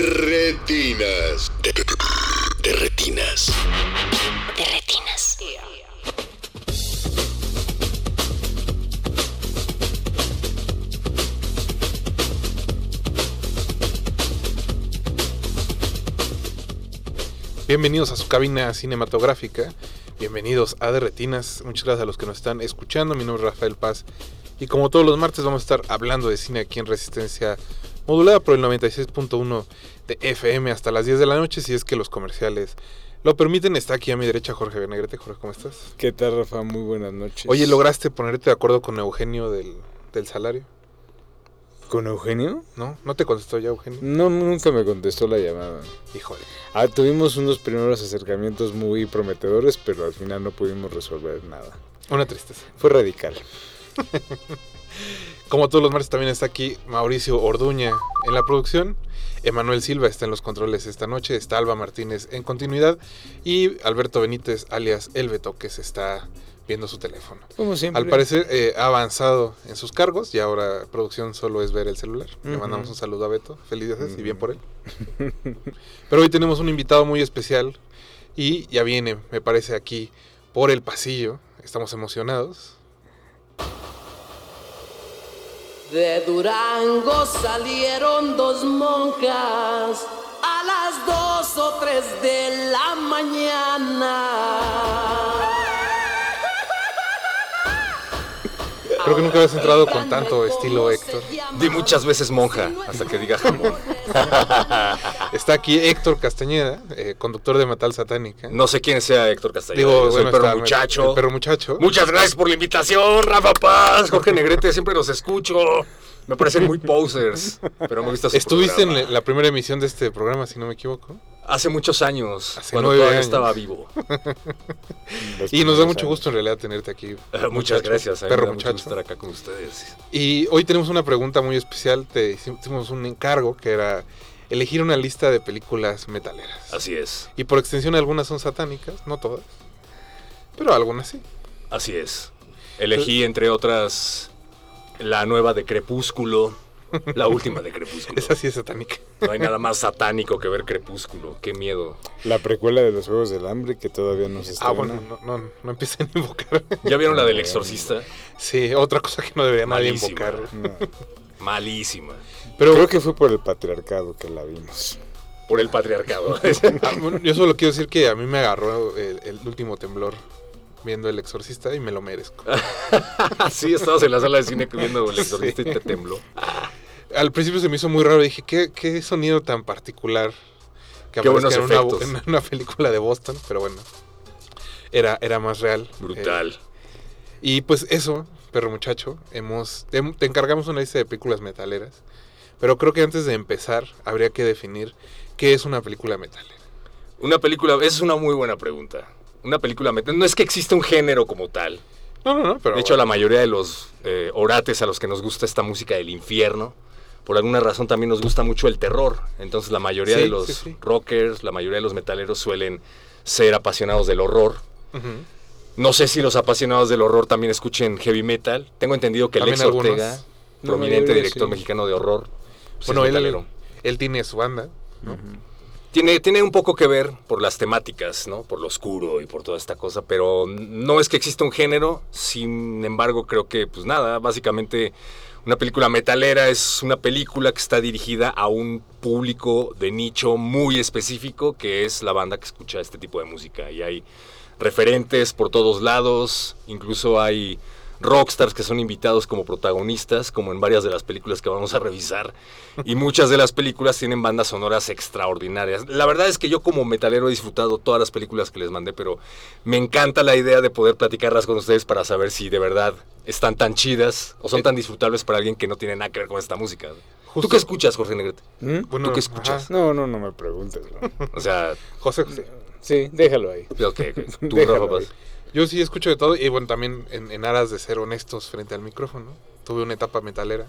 De retinas. De, de- de retinas. De retinas. Bienvenidos a su cabina cinematográfica. Bienvenidos a De Retinas. Muchas gracias a los que nos están escuchando. Mi nombre es Rafael Paz. Y como todos los martes vamos a estar hablando de cine aquí en Resistencia modulada por el 96.1 de FM hasta las 10 de la noche. Si es que los comerciales lo permiten. Está aquí a mi derecha Jorge Benegrete. Jorge, ¿cómo estás? ¿Qué tal, Rafa? Muy buenas noches. Oye, ¿lograste ponerte de acuerdo con Eugenio del, del salario? ¿Con Eugenio? ¿No? ¿No te contestó ya Eugenio? No, nunca me contestó la llamada. Híjole. Ah, tuvimos unos primeros acercamientos muy prometedores, pero al final no pudimos resolver nada. Una tristeza. Fue radical. Como todos los martes también está aquí Mauricio Orduña en la producción. Emanuel Silva está en los controles esta noche. Está Alba Martínez en continuidad. Y Alberto Benítez, alias El Beto, que se está viendo su teléfono. Como siempre. Al parecer eh, ha avanzado en sus cargos y ahora producción solo es ver el celular. Le mandamos un saludo a Beto. Felicidades y bien por él. Pero hoy tenemos un invitado muy especial y ya viene, me parece, aquí por el pasillo. Estamos emocionados. De Durango salieron dos monjas a las dos o tres de la mañana. Creo que nunca habías entrado con tanto estilo, Héctor. Di muchas veces monja, hasta que diga jamón. Está aquí Héctor Castañeda, eh, conductor de Metal Satánica. No sé quién sea Héctor Castellano. Digo, Yo soy bueno, perro está- muchacho. el perro muchacho. Muchas gracias por la invitación, Rafa Paz, Jorge Negrete, siempre los escucho. Me parecen muy posers, pero me gusta su Estuviste en la primera emisión de este programa, si no me equivoco. Hace muchos años, Hace cuando todavía años. estaba vivo. Y nos da mucho gusto en realidad tenerte aquí. Eh, Muchas muchacho, gracias, a mí me perro da muchacho. gusto estar acá con ustedes. Y hoy tenemos una pregunta muy especial. Te hicimos un encargo que era elegir una lista de películas metaleras. Así es, Y por extensión algunas son satánicas, no todas. Pero algunas sí. así es. Elegí, entre otras, la nueva de Crepúsculo, la última de Crepúsculo. Esa sí es satánica. No hay nada más satánico que ver Crepúsculo, qué miedo. La precuela de los Juegos del Hambre que todavía no se Ah, estrena. bueno, no, no, no empiecen a invocar. ¿Ya vieron la del exorcista? Sí, otra cosa que no debería nadie invocar. No. Malísima. Pero Creo que fue por el patriarcado que la vimos. Por el patriarcado. ah, yo solo quiero decir que a mí me agarró el, el último temblor viendo El Exorcista y me lo merezco. sí, estabas en la sala de cine viendo el exorcista y te tembló. Al principio se me hizo muy raro, dije, ¿qué, qué sonido tan particular que Qué buenos en una, en una película de Boston, pero bueno, era, era más real. Brutal. Eh, y pues eso, perro muchacho, hemos te, te encargamos una lista de películas metaleras, pero creo que antes de empezar habría que definir qué es una película metalera. Una película, esa es una muy buena pregunta. Una película metal. No es que exista un género como tal. No, no, no, pero de hecho, la mayoría de los eh, orates a los que nos gusta esta música del infierno, por alguna razón también nos gusta mucho el terror. Entonces, la mayoría Sí, de los sí, sí. rockers, la mayoría de los metaleros suelen ser apasionados del horror. No sé si los apasionados del horror también escuchen heavy metal. Tengo entendido que También algunos. Ortega, prominente director sí. mexicano de horror, pues Bueno, es él tiene su banda. Tiene, tiene un poco que ver por las temáticas, ¿no? Por lo oscuro y por toda esta cosa, pero no es que exista un género, sin embargo creo que, pues nada, básicamente una película metalera es una película que está dirigida a un público de nicho muy específico, que es la banda que escucha este tipo de música. Y hay referentes por todos lados, incluso hay rockstars que son invitados como protagonistas, como en varias de las películas que vamos a revisar. Y muchas de las películas tienen bandas sonoras extraordinarias. La verdad es que yo como metalero he disfrutado todas las películas que les mandé, pero me encanta la idea de poder platicarlas con ustedes para saber si de verdad están tan chidas o son tan disfrutables para alguien que no tiene nada que ver con esta música. ¿Tú qué escuchas, Jorge Negrete? ¿Mm? Bueno, ¿Tú qué escuchas? ajá. No, no, no me preguntes. O sea, José José. Sí, déjalo ahí. ok, ok. tú, Déjalo Rafa, ahí. Yo sí escucho de todo y bueno, también en, en aras de ser honestos frente al micrófono. Tuve una etapa metalera.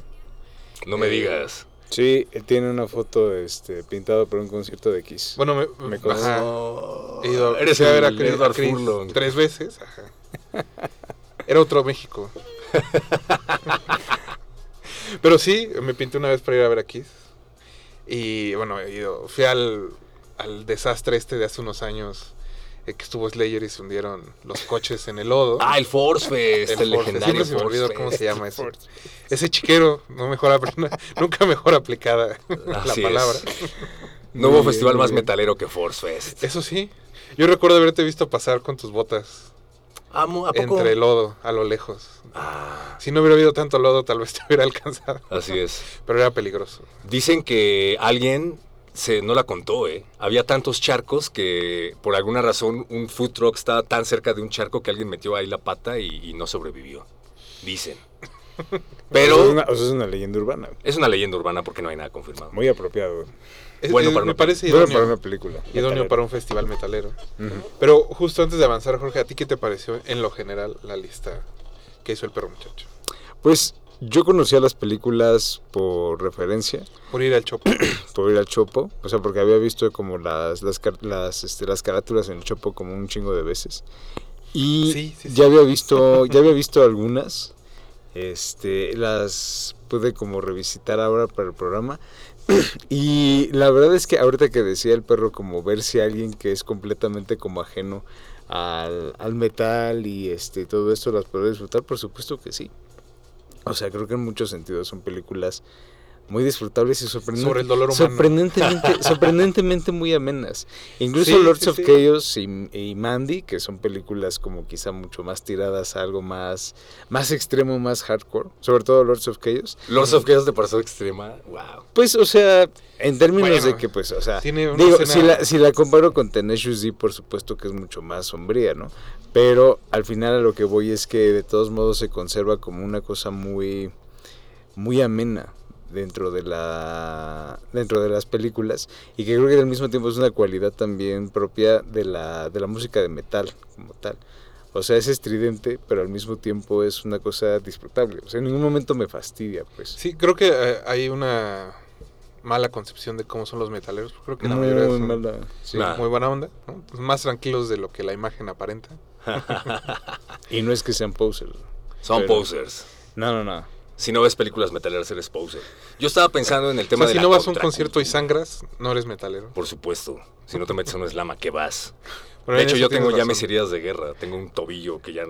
No me Eh, digas. Sí, él tiene una foto este, pintado por un concierto de X. Bueno, me, Me ajá, consta. he ido Eres a ver a Chris, a Chris tres veces. Ajá. Era otro México. Pero sí, me pinté una vez para ir a ver a Kiss. Y bueno, he ido, fui al, al desastre este de hace unos años que estuvo Slayer y se hundieron los coches en el lodo. Ah, el Force Fest, el, El Force, legendario siempre se me olvidó cómo se llama eso. Ese chiquero, no mejor nunca mejor aplicada la Así es. palabra. No hubo festival más metalero que Force Fest. Eso sí, yo recuerdo haberte visto pasar con tus botas Amo, ¿a poco? entre el lodo a lo lejos. Ah, Si no hubiera habido tanto lodo, tal vez te hubiera alcanzado. así es. Pero era peligroso. Dicen que alguien se no la contó, ¿eh? Había tantos charcos que por alguna razón un food truck estaba tan cerca de un charco que alguien metió ahí la pata y, y no sobrevivió. Dicen. O sea, es Pero una, o sea, es una leyenda urbana. es una leyenda urbana porque no hay nada confirmado. Muy apropiado. Es- Bueno es- para me una parece Bueno, idóneo, para una película. idóneo metalera. para un festival metalero. Pero justo antes de avanzar, Jorge, ¿a ti qué te pareció en lo general la lista que hizo el perro muchacho? Pues yo conocía las películas por referencia, Por ir al Chopo. por ir al Chopo, o sea, porque había visto como las las las, este, las carátulas en el Chopo como un chingo de veces. Y Sí, sí, sí. ya había visto ya había visto algunas. Este, las pude como revisitar ahora para el programa. Y la verdad es que ahorita que decía el perro como ver si alguien que es completamente como ajeno al, al metal y este todo esto las puede disfrutar, por supuesto que sí. O sea, creo que en muchos sentidos son películas muy disfrutables y. Sobre. Sorprendentemente, sorprendentemente muy amenas. Incluso Sí, Lords sí, of sí. Chaos y, y Mandy, que son películas como quizá mucho más tiradas a algo más, más extremo, más hardcore. Sobre todo Lords of Chaos. Lords of Chaos te pareció extrema. Wow. Pues, o sea, en términos Bueno, de que, pues, o sea, digo, escena- si, la, si la comparo con Tenacious D, por supuesto que es mucho más sombría, ¿no? Pero al final a lo que voy es que de todos modos se conserva como una cosa muy, muy amena dentro de la dentro de las películas y que creo que al mismo tiempo es una cualidad también propia de la de la música de metal como tal o sea es estridente pero al mismo tiempo es una cosa disfrutable o sea en ningún momento me fastidia pues Sí, creo que eh, hay una mala concepción de cómo son los metaleros. Creo que la mayoría muy son mala sí. Nah. muy buena onda, ¿no? Pues más tranquilos de lo que la imagen aparenta. Y no es que sean posers Son Pero- posers. no no no Si no ves películas metaleras, eres poser. Yo estaba pensando en el O tema sea, de si la no vas a un concierto y sangras, no eres metalero. Por supuesto. Si no te metes en un slam, ¿a qué vas? Pero de hecho, yo tengo ya mis heridas de guerra. Tengo un tobillo que ya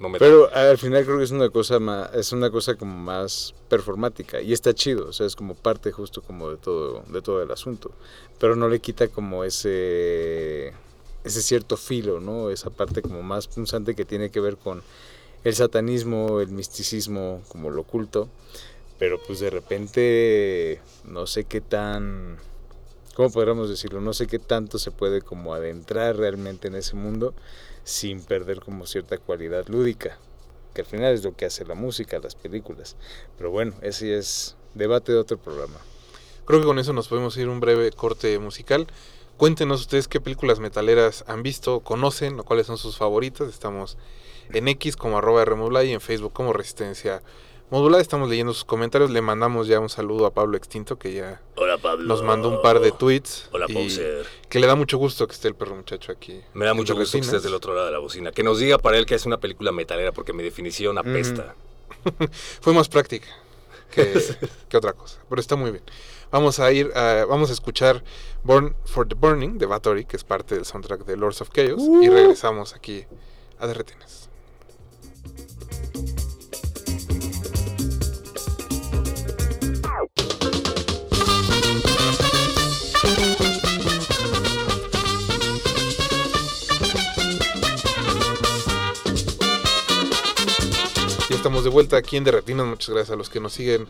no me... Pero al final creo que es una cosa más, es una cosa como más performática y está chido, o sea, es como parte justo como de todo, de todo el asunto. Pero no le quita como ese ese cierto filo, ¿no? Esa parte como más punzante que tiene que ver con el satanismo, el misticismo, como lo oculto. Pero pues de repente no sé qué tan ¿cómo podríamos decirlo? No sé qué tanto se puede como adentrar realmente en ese mundo sin perder como cierta cualidad lúdica, que al final es lo que hace la música, las películas. Pero bueno, ese es debate de otro programa. Creo que con eso nos podemos ir un breve corte musical. Cuéntenos ustedes qué películas metaleras han visto, conocen o cuáles son sus favoritas. Estamos en X como arroba Remodulada y en Facebook como Resistencia Modulada. Estamos leyendo sus comentarios. Le mandamos ya un saludo a Pablo Extinto que ya Hola, Pablo. nos mandó un par de tweets. Hola, y poser. que le da mucho gusto que esté el perro muchacho aquí. Me da mucho gusto que estés del otro lado de la bocina. Que nos diga para él que es una película metalera, porque mi definición apesta. Fue más práctica que, que otra cosa, pero está muy bien. Vamos a ir, a- vamos a escuchar Born for the Burning de Bathory, que es parte del soundtrack de Lords of Chaos, y regresamos aquí a De estamos de vuelta aquí en Derretinas. Muchas gracias a los que nos siguen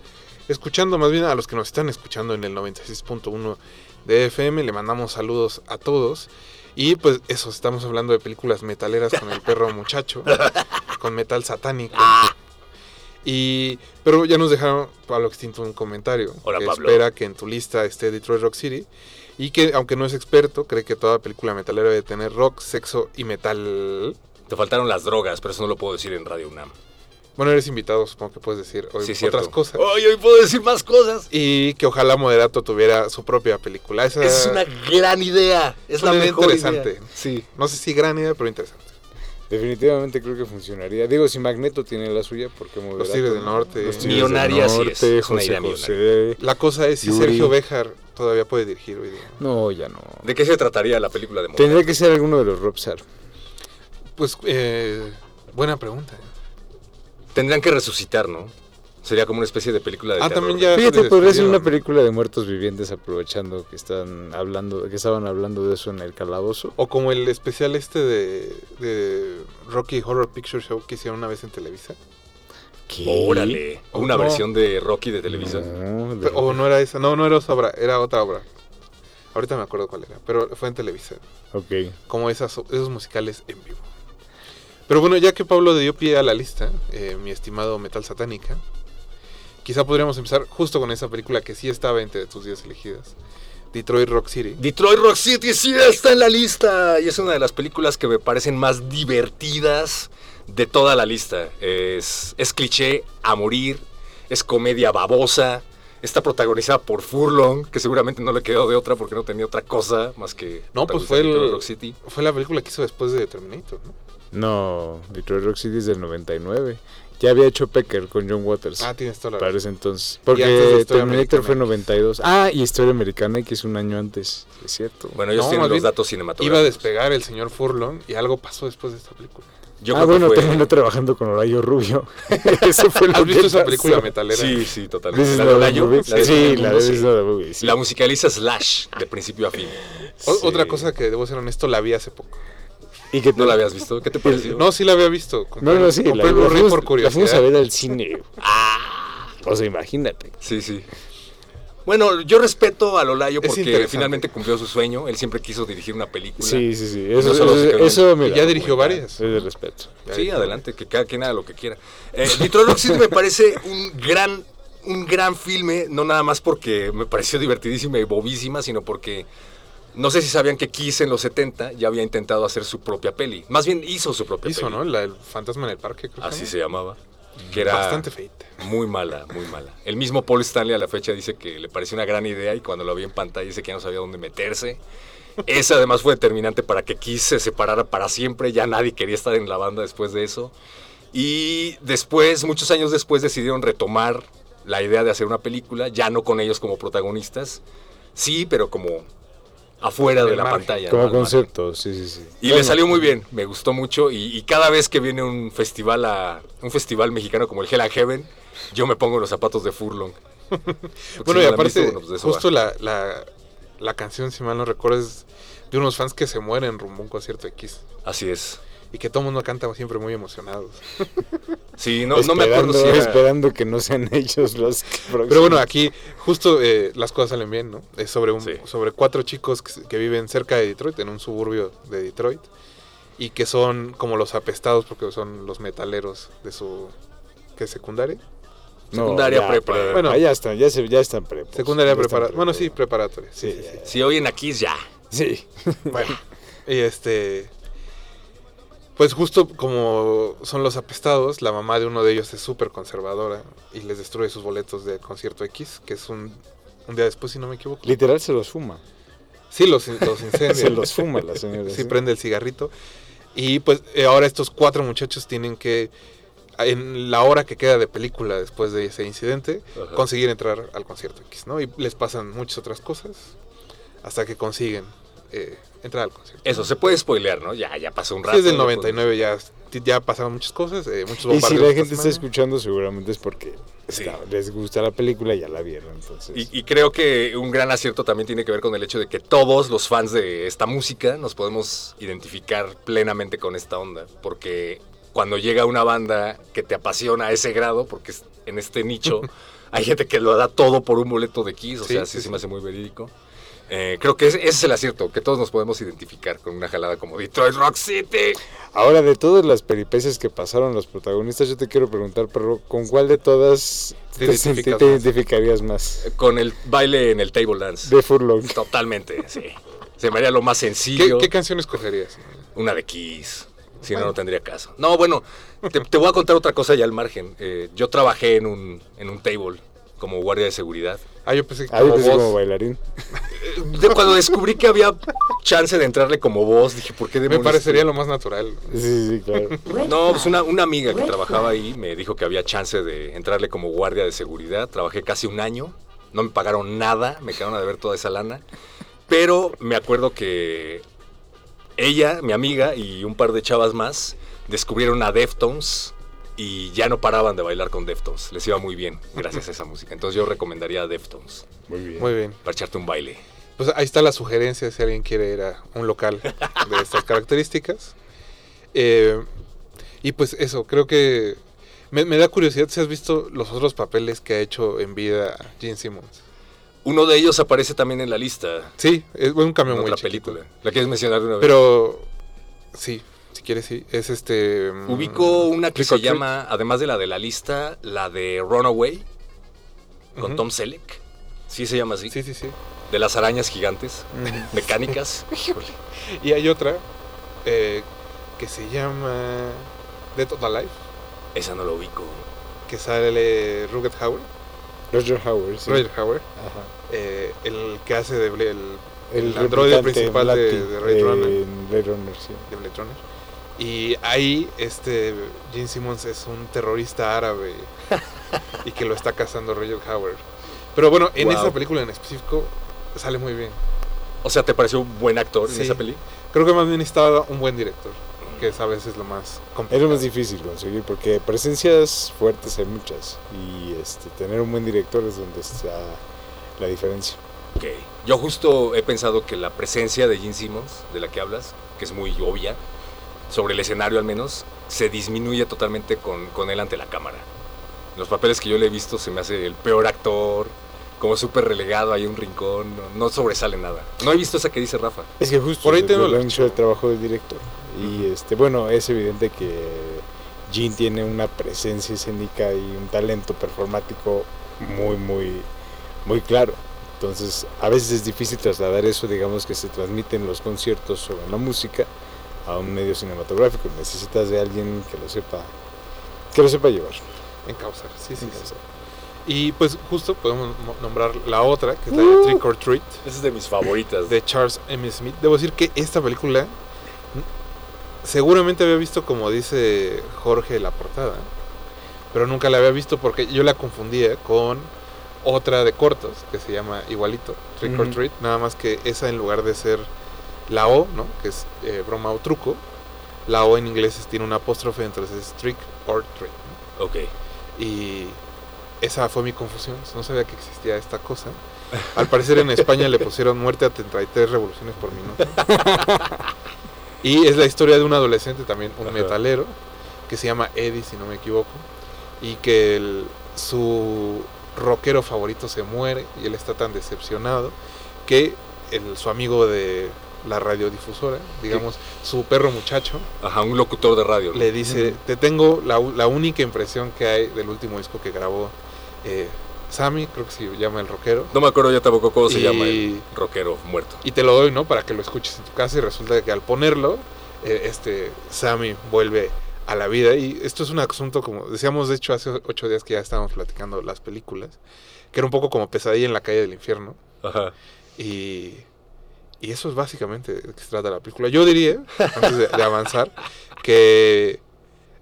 escuchando, más bien a los que nos están escuchando en el 96.1 de FM. Le mandamos saludos a todos. Y pues eso, estamos hablando de películas metaleras con el perro muchacho, con metal satánico. Y, pero ya nos dejaron Pablo Extinto un comentario Hola, que Pablo. espera que en tu lista esté Detroit Rock City y que aunque no es experto, cree que toda película metalera debe tener rock, sexo y metal. Te faltaron las drogas, pero eso no lo puedo decir en Radio UNAM. Bueno, eres invitado, supongo que puedes decir hoy Sí, otras cierto. cosas. Hoy, hoy puedo decir más cosas. Y que ojalá Moderato tuviera su propia película. Esa Es una gran idea. Es la mejor interesante. idea. Sí. No sé si gran idea, pero interesante. Definitivamente creo que funcionaría. Digo, si Magneto tiene la suya, porque Los Tigres del Norte. Los Tigres Millonaria, del sí Norte, es. Es una José idea José. La cosa es si Yuri. Sergio Béjar todavía puede dirigir hoy día. No, ya no. ¿De qué se trataría la película de moda? Tendría que ser alguno de los Robsar. Pues, eh, buena pregunta. Tendrían que resucitar, ¿no? Sería como una especie de película de Ah, terror. también ya. Fíjate, podría ser una película de muertos vivientes aprovechando que están hablando, que estaban hablando de eso en el calabozo. O como el especial este de, de Rocky Horror Picture Show que hicieron una vez en Televisa. ¿Qué? Órale. Una No. versión de Rocky de Televisa. No, de- Pero- O no era esa, no, no era esa obra, era otra obra. Ahorita me acuerdo cuál era, pero fue en Televisa. Ok. como esas, esos musicales en vivo. Pero bueno, ya que Pablo dio pie a la lista, eh, mi estimado Metal Satánica, quizá podríamos empezar justo con esa película que sí estaba entre tus 10 elegidas, Detroit Rock City. Detroit Rock City sí está en la lista y es una de las películas que me parecen más divertidas de toda la lista. Es, es cliché a morir, es comedia babosa, está protagonizada por Furlong, que seguramente no le quedó de otra porque no tenía otra cosa más que... No, pues fue, Detroit el, Rock City. fue la película que hizo después de Terminator, ¿no? No, Detroit Rock City es del 99. Ya había hecho Pecker con John Waters. Ah, tienes toda la para ese entonces. Porque Terminator fue en Americana. 92. Ah, y Historia Americana, que es un año antes. Es cierto. Bueno, ellos No, tienen los datos Iba a cinematográficos. despegar el señor Furlong y algo pasó después de esta película. Yo ah, creo bueno, que fue... terminó trabajando con Horario Rubio. Eso fue lo ¿Has que visto esa película metalera? Sí, sí, totalmente. is La la de Sí, la de. La musicaliza Slash de principio a fin. Sí. Otra cosa que debo ser honesto, la vi hace poco. ¿Y que ¿No la habías visto? ¿Qué te pareció? No, sí la había visto. No, no, sí. compré La, la por la fuimos a curiosidad. ver al cine. O sea, imagínate. Sí, sí. Bueno, yo respeto a Lolayo porque finalmente cumplió su sueño. Él siempre quiso dirigir una película. Sí, sí, sí. No Eso, se eso, eso, mira, ya dirigió varias. Es de respeto. Sí, adelante, que cada quien haga lo que quiera. Eh, me parece un gran, un gran filme, no nada más porque me pareció divertidísima y bobísima, sino porque no sé si sabían que Kiss en los 70 ya había intentado hacer su propia peli. Más bien hizo su propia Hizo, peli. ¿no? La, el fantasma en el parque, creo Así ¿no? se llamaba. Que era Bastante feita. muy mala, muy mala. El mismo Paul Stanley a la fecha dice que le pareció una gran idea y cuando lo vi en pantalla dice que ya no sabía dónde meterse. Esa además fue determinante para que Kiss se separara para siempre. Ya nadie quería estar en la banda después de eso. Y después, muchos años después, decidieron retomar la idea de hacer una película, ya no con ellos como protagonistas. Sí, pero como afuera de la margen. pantalla. ¿no? Como margen. concepto, sí, sí, sí. Y le salió muy bien, me gustó mucho. Y, y cada vez que viene un festival a un festival mexicano como el Hell and Heaven, yo me pongo los zapatos de Furlong. Bueno, si y no visto, aparte, bueno, pues justo la, la, la canción, si mal no recuerdo, es de unos fans que se mueren rumbo a un concierto X. Así es. Y que todo el mundo canta siempre muy emocionados. Sí, no, no me acuerdo si Esperando- era- Esperando que no sean ellos los Pero bueno, aquí justo eh, las cosas salen bien, ¿no? Es sobre, un, Sí. sobre cuatro chicos que, que viven cerca de Detroit, en un suburbio de Detroit, y que son como los apestados porque son los metaleros de su... ¿Qué es secundaria? No, Secundaria, ya, prepa. pre- Bueno. ya están, ya, se, ya están prepos. Secundaria preparatoria. Bueno, sí, preparatoria. Sí, Sí, sí, sí. Si oyen aquí ya. Sí. Bueno, y este. Pues justo como son los apestados, la mamá de uno de ellos es súper conservadora y les destruye sus boletos de concierto X, que es un, un día después, si no me equivoco. Literal se los fuma. Sí, los, los incendia. Se los fuma la señora. Sí, prende el cigarrito. Y pues eh, ahora estos cuatro muchachos tienen que, en la hora que queda de película después de ese incidente, Ajá. conseguir entrar al concierto X, ¿no? Y les pasan muchas otras cosas hasta que consiguen eh, entrar al concierto. Eso, se puede spoilear, ¿no? Ya, ya pasó un rato. Sí, es del ya podemos- 99, ya, ya pasaron muchas cosas, eh, muchos Y si la gente está semana. escuchando, seguramente es porque Sí. está- les gusta la película y ya la vieron. Entonces. Y, y creo que un gran acierto también tiene que ver con el hecho de que todos los fans de esta música nos podemos identificar plenamente con esta onda, porque cuando llega una banda que te apasiona a ese grado, porque es- en este nicho hay gente que lo da todo por un boleto de Kiss, o Sí, sea, sí, sí, me hace muy verídico. Eh, creo que ese, ese es el acierto, que todos nos podemos identificar con una jalada como Detroit Rock City. Ahora, de todas las peripecias que pasaron los protagonistas, yo te quiero preguntar, perro, ¿con cuál de todas Te te, identificarías más? Con el baile en el table dance. De Furlong. Totalmente, sí. Se me haría lo más ¿Qué, sencillo. qué canción escogerías? Una de Kiss. Si no, no tendría caso. No, bueno, te, te voy a contar otra cosa ya al margen. Eh, yo trabajé en un, en un table como guardia de seguridad. Ah, yo pensé que Ah, yo como pensé voz. como bailarín. De- cuando descubrí que había chance de entrarle como voz, dije, ¿por qué Me demonios? parecería lo más natural. Sí, sí, claro. No, pues una, una amiga que trabajaba ahí me dijo que había chance de entrarle como guardia de seguridad. Trabajé casi un año, no me pagaron nada, me quedaron a deber toda esa lana. Pero me acuerdo que ella, mi amiga y un par de chavas más descubrieron a Deftones y ya no paraban de bailar con Deftones. Les iba muy bien gracias a esa música. Entonces yo recomendaría a Deftones Muy bien. Muy bien. para echarte un baile. Pues ahí está la sugerencia si alguien quiere ir a un local de estas características. Eh, y pues eso, creo que me, me da curiosidad si has visto los otros papeles que ha hecho en vida Gene Simmons. Uno de ellos aparece también en la lista. Sí, es un cambio En muy otra chiquito. película. ¿La quieres mencionar de una vez? Pero sí, si quieres sí, es este mm, Ubico una que se llama, además de la de la lista, la de Runaway, con Ujú. Tom Selleck. Sí se llama así. Sí, sí, sí. De las arañas gigantes, mecánicas. Híjole. Y hay otra eh, que se llama Dead or Alive, Esa no la ubico. que sale Rugged Hauer, Roger Howard, sí. Roger Ajá. eh, el que hace de Bla- el, el, El androide principal de, Black de Blade Runner, en Blade Runner, sí. de Blade Runner. Y ahí este Gene Simmons es un terrorista árabe y que lo está cazando Roger Hauer. Pero bueno, en Wow. esa película en específico sale muy bien. O sea, ¿te pareció un buen actor Sí. en esa peli? Creo que más bien estaba un buen director, que es a veces lo más Es complicado. lo más difícil conseguir porque presencias fuertes hay muchas y este tener un buen director es donde está la diferencia. Ok. Yo justo he pensado que la presencia de Gene Simmons, de la que hablas, que es muy obvia, sobre el escenario al menos, se disminuye totalmente con, con él ante la cámara. Los papeles que yo le he visto se me hace el peor actor, como súper relegado ahí en un rincón, no, no sobresale nada. No he visto esa que dice Rafa. Es que justo Por ahí tengo hecho el trabajo del director y este bueno es evidente que Gene tiene una presencia escénica y un talento performático muy muy muy claro. Entonces a veces es difícil trasladar eso, digamos que se transmite en los conciertos o en la música a un medio cinematográfico. Necesitas de alguien que lo sepa que lo sepa llevar. Encauzar, sí, sí, sí. Encauzar. Y pues justo podemos mo- nombrar la otra, que es la de Trick or Treat, Esa es de mis favoritas. de Charles M. Smith. Debo decir que esta película seguramente había visto, como dice Jorge, la portada, pero nunca la había visto porque yo la confundía con otra de cortos que se llama igualito, Trick or. Treat, nada más que esa en lugar de ser la O, ¿no? que es eh, broma o truco, la O en inglés es- tiene una apóstrofe, entonces es Trick or Treat. ¿no? Ok. Y esa fue mi confusión. No sabía que existía esta cosa. Al parecer en España le pusieron muerte a 33 revoluciones por minuto. Y es la historia de un adolescente también, un Ajá. metalero, que se llama Eddie, si no me equivoco. Y que el- su rockero favorito se muere y él está tan decepcionado que el- su amigo de la radiodifusora, digamos, su perro muchacho, Ajá, un locutor de radio. ¿no? le dice, te tengo la, la única impresión que hay del último disco que grabó eh, Sammy, creo que se llama El Rockero, No me acuerdo ya tampoco cómo se Y- llama el rockero muerto. y te lo doy, ¿no? Para que lo escuches en tu casa y resulta que al ponerlo, eh, este Sammy vuelve a la vida y esto es un asunto como decíamos de hecho hace ocho días que ya estábamos platicando las películas, que era un poco como pesadilla en la calle del infierno Ajá. y, y eso es básicamente de qué se trata la película. Yo diría, antes de, de avanzar, que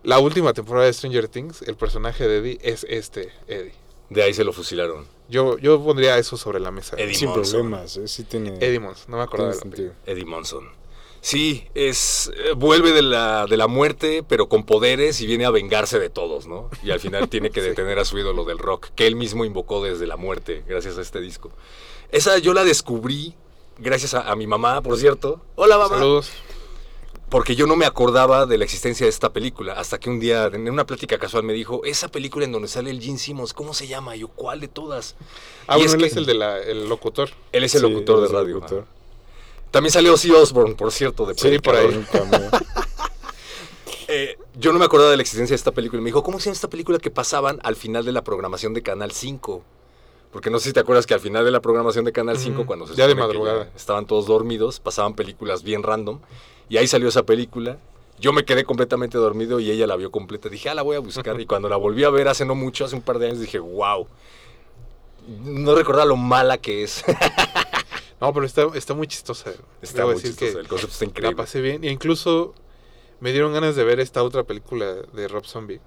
la última temporada de Stranger Things, el personaje de Eddie es este Eddie. De ahí se lo fusilaron. Yo, yo pondría eso sobre la mesa. Eddie Sin Monson. problemas, ¿eh? sí tiene, Eddie no me acordaba de la sentido. Eddie Monson. Sí, es eh, vuelve de la, de la muerte, pero con poderes y viene a vengarse de todos, ¿no? Y al final tiene que Sí. detener a su ídolo del rock, que él mismo invocó desde la muerte, gracias a este disco. Esa yo la descubrí gracias a, a mi mamá, por cierto. Hola, mamá. Saludos. Porque yo no me acordaba de la existencia de esta película, hasta que un día en una plática casual me dijo, esa película en donde sale el Gene Simmons, ¿cómo se llama? Y yo, ¿cuál de todas? Ah, Y bueno, es él que- es el de la, el locutor. Él es el Sí, locutor de el radio. locutor. También salió Ozzy Osbourne, por cierto, de Sí, por ahí. Eh, yo no me acordaba de la existencia de esta película. Y me dijo, ¿cómo se llama esta película que pasaban al final de la programación de Canal 5? Porque no sé si te acuerdas que al final de la programación de Canal 5, Ujú, cuando se ya de madrugada. estaban todos dormidos, pasaban películas bien random. Y ahí salió esa película. Yo me quedé completamente dormido y ella la vio completa. Dije, ah, la voy a buscar. Y cuando la volví a ver hace no mucho, hace un par de años, dije, wow. No recordaba lo mala que es. No, pero está, está muy chistosa. Está Debo muy decir chistosa, que el concepto está La increíble. pasé bien. E incluso me dieron ganas de ver esta otra película de Rob Zombie.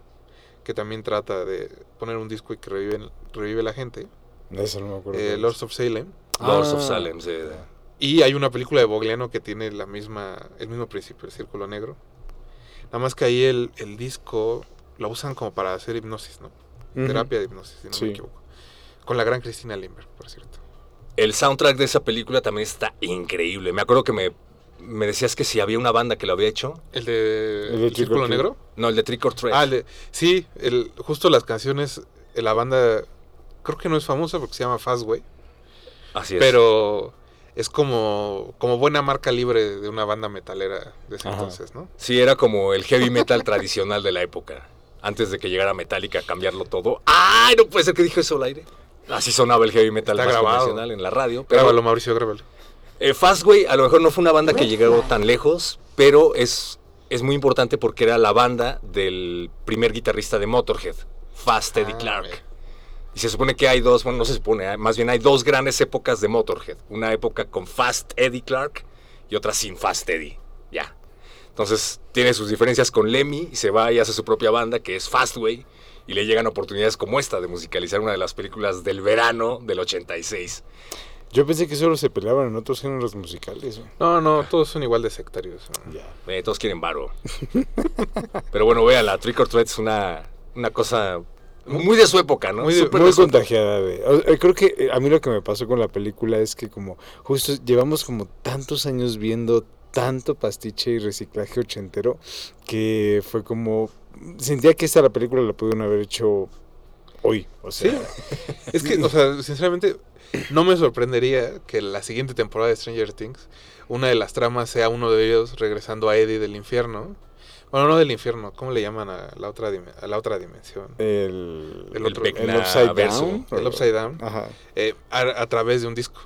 Que también trata de poner un disco y que revive, revive la gente. Eso no me acuerdo. eh, Lords of Salem. Lords of Ah. Salem, sí. Y hay una película de Bogliano que tiene la misma, el mismo principio, el círculo negro. Nada más que ahí el, el disco lo usan como para hacer hipnosis, ¿no? Terapia de hipnosis, si no Sí. me equivoco. Con la gran Cristina Lindbergh, por cierto. El soundtrack de esa película también está increíble. Me acuerdo que me, me decías que si había una banda que lo había hecho. ¿El de, El de círculo negro? No, el de Trick or Treat. Ah, el de- sí, el, justo las canciones, eh, la banda, creo que no es famosa porque se llama Fastway, Así es. pero es como, como buena marca libre de una banda metalera de ese Ajá. entonces, ¿no? Sí, era como el heavy metal tradicional de la época. Antes de que llegara Metallica a cambiarlo todo. ¡Ay! No puede ser que dijo eso al aire. Así sonaba el heavy metal Está más grabado. convencional en la radio. Pero Grábalo, Mauricio, grábalo. eh, Fastway a lo mejor no fue una banda que llegó tan lejos, pero es, es muy importante porque era la banda del primer guitarrista de Motorhead, Fast Eddie Ah, Clark. Y se supone que hay dos, bueno, no se supone, más bien hay dos grandes épocas de Motorhead. Una época con Fast Eddie Clark y otra sin Fast Eddie. Ya. Entonces tiene sus diferencias con Lemmy y se va y hace su propia banda que es Fastway. Y le llegan oportunidades como esta de musicalizar una de las películas del verano del 86. Yo pensé que solo se peleaban en otros géneros musicales. No, no, todos son igual de sectarios. Eh, todos quieren varo. Pero bueno, vean, la Trick or Treat es una, una cosa muy de su época, ¿no? Muy de- Muy contagiada de... o- eh, Creo que eh, a mí lo que me pasó con la película es que como justo llevamos como tantos años viendo tanto pastiche y reciclaje ochentero que fue como... Sentía que esta la película la pudieron haber hecho hoy. O sea, Es que, o sea, sinceramente, no me sorprendería que la siguiente temporada de Stranger Things, una de las tramas sea uno de ellos regresando a Eddie del infierno. Bueno, no del infierno, ¿cómo le llaman a la otra, a la otra dimensión? el, El el, otro- el Upside verso. Down. El Upside Down, Ajá. eh, a, a través de un disco.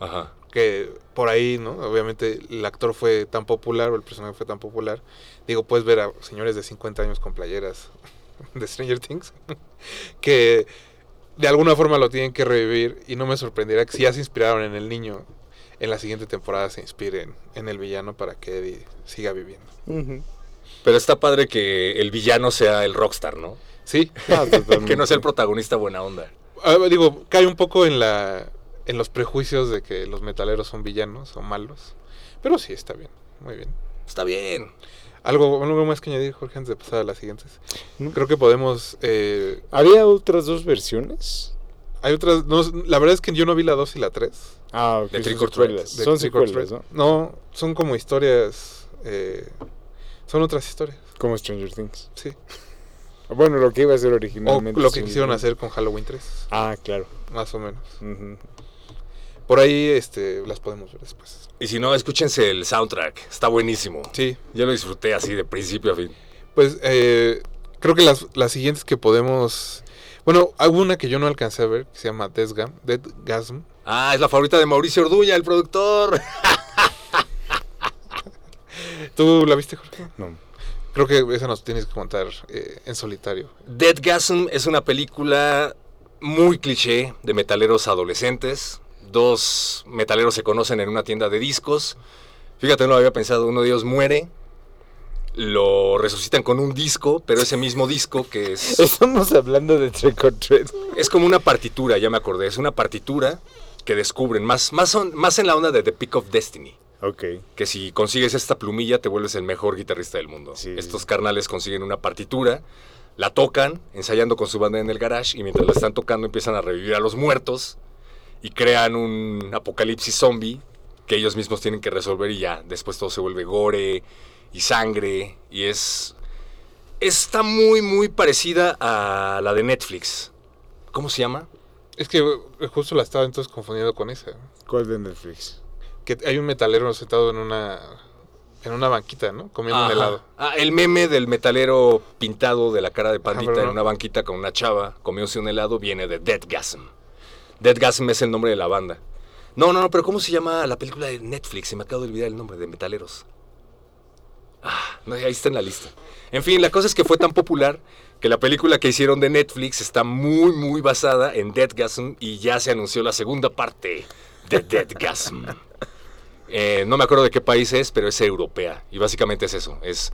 Ajá. Que por ahí, ¿no? Obviamente el actor fue tan popular, o el personaje fue tan popular. Digo, puedes ver a señores de 50 años con playeras de Stranger Things, que de alguna forma lo tienen que revivir y no me sorprendería que si ya se inspiraron en el niño, en la siguiente temporada se inspiren en el villano para que Eddie siga viviendo. Ujú. Pero está padre que el villano sea el rockstar, ¿no? Sí, Ah. Que no sea el protagonista buena onda. Ah, digo, cae un poco en la en los prejuicios de que los metaleros son villanos o malos, pero sí está bien, muy bien. Está bien. ¿Algo, algo más que añadir, Jorge, antes de pasar a las siguientes? No. Creo que podemos... eh, ¿Había otras dos versiones? hay otras... No, la verdad es que yo no vi la 2 y la 3. Ah, ok, De son Trick or Son secuelas. ¿no? No, son como historias... eh, son otras historias, Como Stranger Things. sí. Bueno, lo que iba a ser O originalmente. lo que quisieron hacer con Halloween 3, Ah, claro. más o menos. Por ahí este, las podemos ver después. Y si no, escúchense el soundtrack. Está buenísimo. Sí, Yo lo disfruté así de principio a fin. pues eh, creo que las, las siguientes que podemos... Bueno, hay una que yo no alcancé a ver, que se llama Deathgam, Deathgasm. Ah, es la favorita de Mauricio Orduña, el productor. ¿Tú la viste, Jorge? No. Creo que esa nos tienes que contar eh, en solitario. Deadgasm es una película muy cliché de metaleros adolescentes. Dos metaleros se conocen en una tienda de discos. Fíjate, no lo había pensado. Uno de ellos muere. Lo resucitan con un disco, pero ese mismo disco que es... Estamos hablando de Trick or Treat. Es como una partitura, ya me acordé. Es una partitura que descubren. Más, más, son- más en la onda de The Peak of Destiny. Ok. que si consigues esta plumilla te vuelves el mejor guitarrista del mundo. Sí. Estos carnales consiguen una partitura, la tocan, ensayando con su banda en el garage, y mientras la están tocando empiezan a revivir a los muertos y crean un apocalipsis zombie que ellos mismos tienen que resolver y ya, después todo se vuelve gore y sangre y es está muy muy parecida a la de Netflix. ¿Cómo se llama? Es que eh, justo la estaba entonces confundiendo con esa. ¿Cuál de Netflix? Que hay un metalero sentado en una en una banquita, ¿no? Comiendo Ajá. un helado. Ah, el meme del metalero pintado de la cara de pandita en no. una banquita con una chava, comióse un helado, viene de Deadgasm. Deadgasm es el nombre de la banda. No, no, no, pero ¿cómo se llama la película de Netflix? Se me acaba de olvidar el nombre, de metaleros. Ah, no, ahí está en la lista. En fin, la cosa es que fue tan popular que la película que hicieron de Netflix está muy, muy basada en Deadgasm y ya se anunció la segunda parte de Deadgasm. Eh, no me acuerdo de qué país es, pero es europea. Y básicamente es eso. Es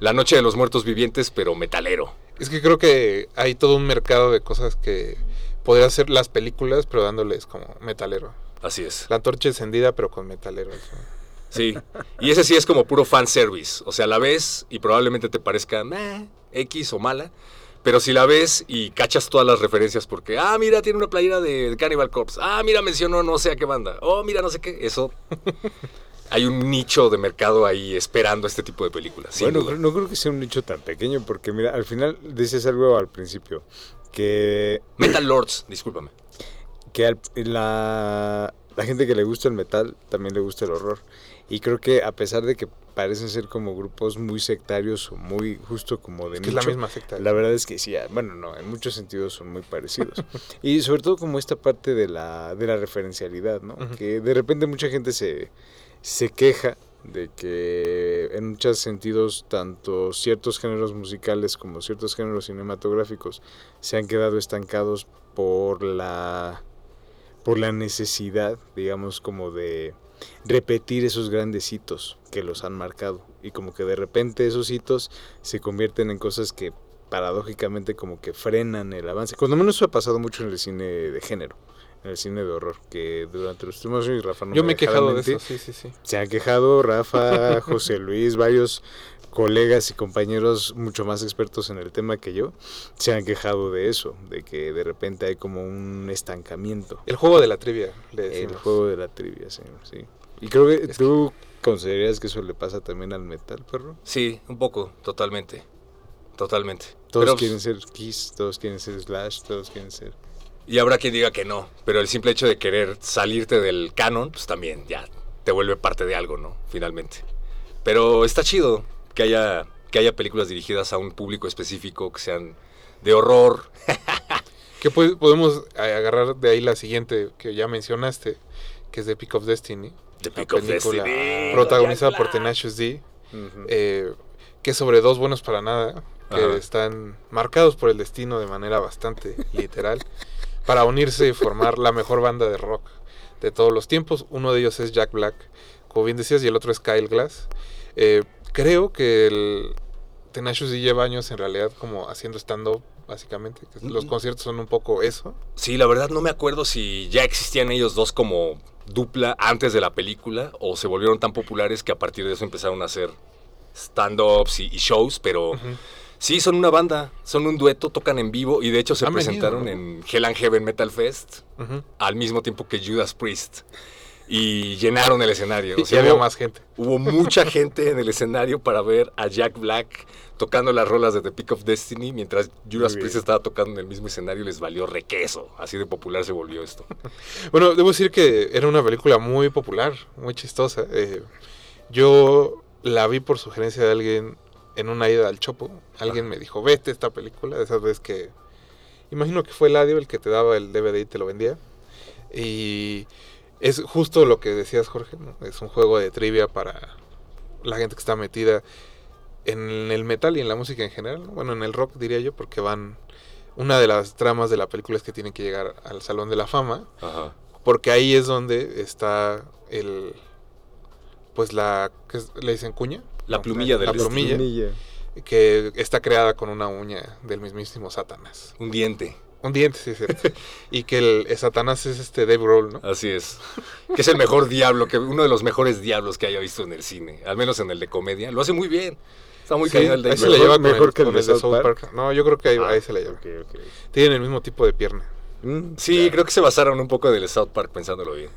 la noche de los muertos vivientes, pero metalero. Es que creo que hay todo un mercado de cosas que podría ser las películas, pero dándoles como metalero. Así es. La antorcha encendida, pero con metalero. Sí. Y ese sí es como puro fanservice. O sea, la ves y probablemente te parezca meh, X o mala. Pero si la ves y cachas todas las referencias porque, ah, mira, tiene una playera de Cannibal Corpse. Ah, mira, mencionó no sé a qué banda. Oh, mira, no sé qué. Eso. Hay un nicho de mercado ahí esperando este tipo de películas. sin bueno, duda. no creo que sea un nicho tan pequeño porque mira, al final dices algo al principio, que, Metal Lords, discúlpame. que al- la, la gente que le gusta el metal también le gusta el horror. Y creo que a pesar de que parecen ser como grupos muy sectarios o muy justo como de Es que es la misma secta. La verdad es que sí, ah, bueno, no, en muchos sentidos son muy parecidos. y sobre todo como esta parte de la, de la referencialidad, ¿no? Que de repente mucha gente se, se queja de que en muchos sentidos tanto ciertos géneros musicales como ciertos géneros cinematográficos se han quedado estancados por la por la necesidad, digamos, como de repetir esos grandes hitos que los han marcado y como que de repente esos hitos se convierten en cosas que paradójicamente como que frenan el avance. Cuando menos eso ha pasado mucho en el cine de género, en el cine de horror, que durante los últimos años, Rafa no Yo me he dejará quejado de eso, sí, sí, sí. Se han quejado Rafa, José Luis, varios colegas y compañeros mucho más expertos en el tema que yo, se han quejado de eso, de que de repente hay como un estancamiento. El juego de la trivia, le El decimos. juego de la trivia, sí. sí. Y creo que Es tú considerarías que eso le pasa también al metal, perro. Sí, un poco, totalmente. Totalmente. Todos Pero, quieren ser Kiss, todos quieren ser Slash, todos quieren ser... Y habrá quien diga que no, pero el simple hecho de querer salirte del canon, pues también ya te vuelve parte de algo, ¿no? Finalmente. Pero está chido que haya, que haya películas dirigidas a un público específico, que sean de horror. Que po- podemos agarrar de ahí la siguiente que ya mencionaste, que es The Peak of Destiny. The Peak of película Destiny. Protagonizada por Tenacious D, eh, que es sobre dos buenos para nada, que Ajá. están marcados por el destino de manera bastante literal, para unirse y formar la mejor banda de rock de todos los tiempos. Uno de ellos es Jack Black, como bien decías, y el otro es Kyle Glass. Eh, creo que el Tenacious D lleva años en realidad como haciendo stand-up, básicamente. Los Mm. conciertos son un poco eso. Sí, la verdad no me acuerdo si ya existían ellos dos como dupla antes de la película o se volvieron tan populares que a partir de eso empezaron a hacer stand-ups y, y shows, pero sí, son una banda, son un dueto, tocan en vivo y de hecho se Han venido, presentaron ¿no? en Hell and Heaven Metal Fest al mismo tiempo que Judas Priest y llenaron el escenario. O sea, había hubo- más gente. Hubo mucha gente en el escenario para ver a Jack Black tocando las rolas de The Peak of Destiny mientras Judas Priest estaba tocando en el mismo escenario y les valió requeso. Así de popular se volvió esto. Bueno, debo decir que era una película muy popular, muy chistosa. Eh, yo la vi por sugerencia de alguien en una ida al Chopo. Alguien me dijo, vete esta película, de esas veces que... Imagino que fue Eladio el que te daba el DVD y te lo vendía. Y es justo lo que decías, Jorge. ¿no? Es un juego de trivia para la gente que está metida en el metal y en la música en general. ¿no? Bueno, en el rock diría yo, porque van... Una de las tramas de la película es que tienen que llegar al Salón de la Fama Ajá. porque ahí es donde está el pues la ¿qué es? le dicen cuña La No, plumilla del la destino. plumilla Niña. que está creada con una uña del mismísimo Satanás Un diente. Un diente sí es cierto y que el, el Satanás es este Dave Grohl no Así es. Que es el mejor diablo, que uno de los mejores diablos que haya visto en el cine. Al menos en el de comedia. Lo hace muy bien. Está muy Sí, caído el Dave ahí se le lleva Mejor- con el, que el con de el de South Park. Park. no yo creo que ahí, Ah, ahí se le lleva ok. tienen el mismo tipo de pierna Mm, Sí, claro. creo que se basaron un poco del South Park pensándolo bien.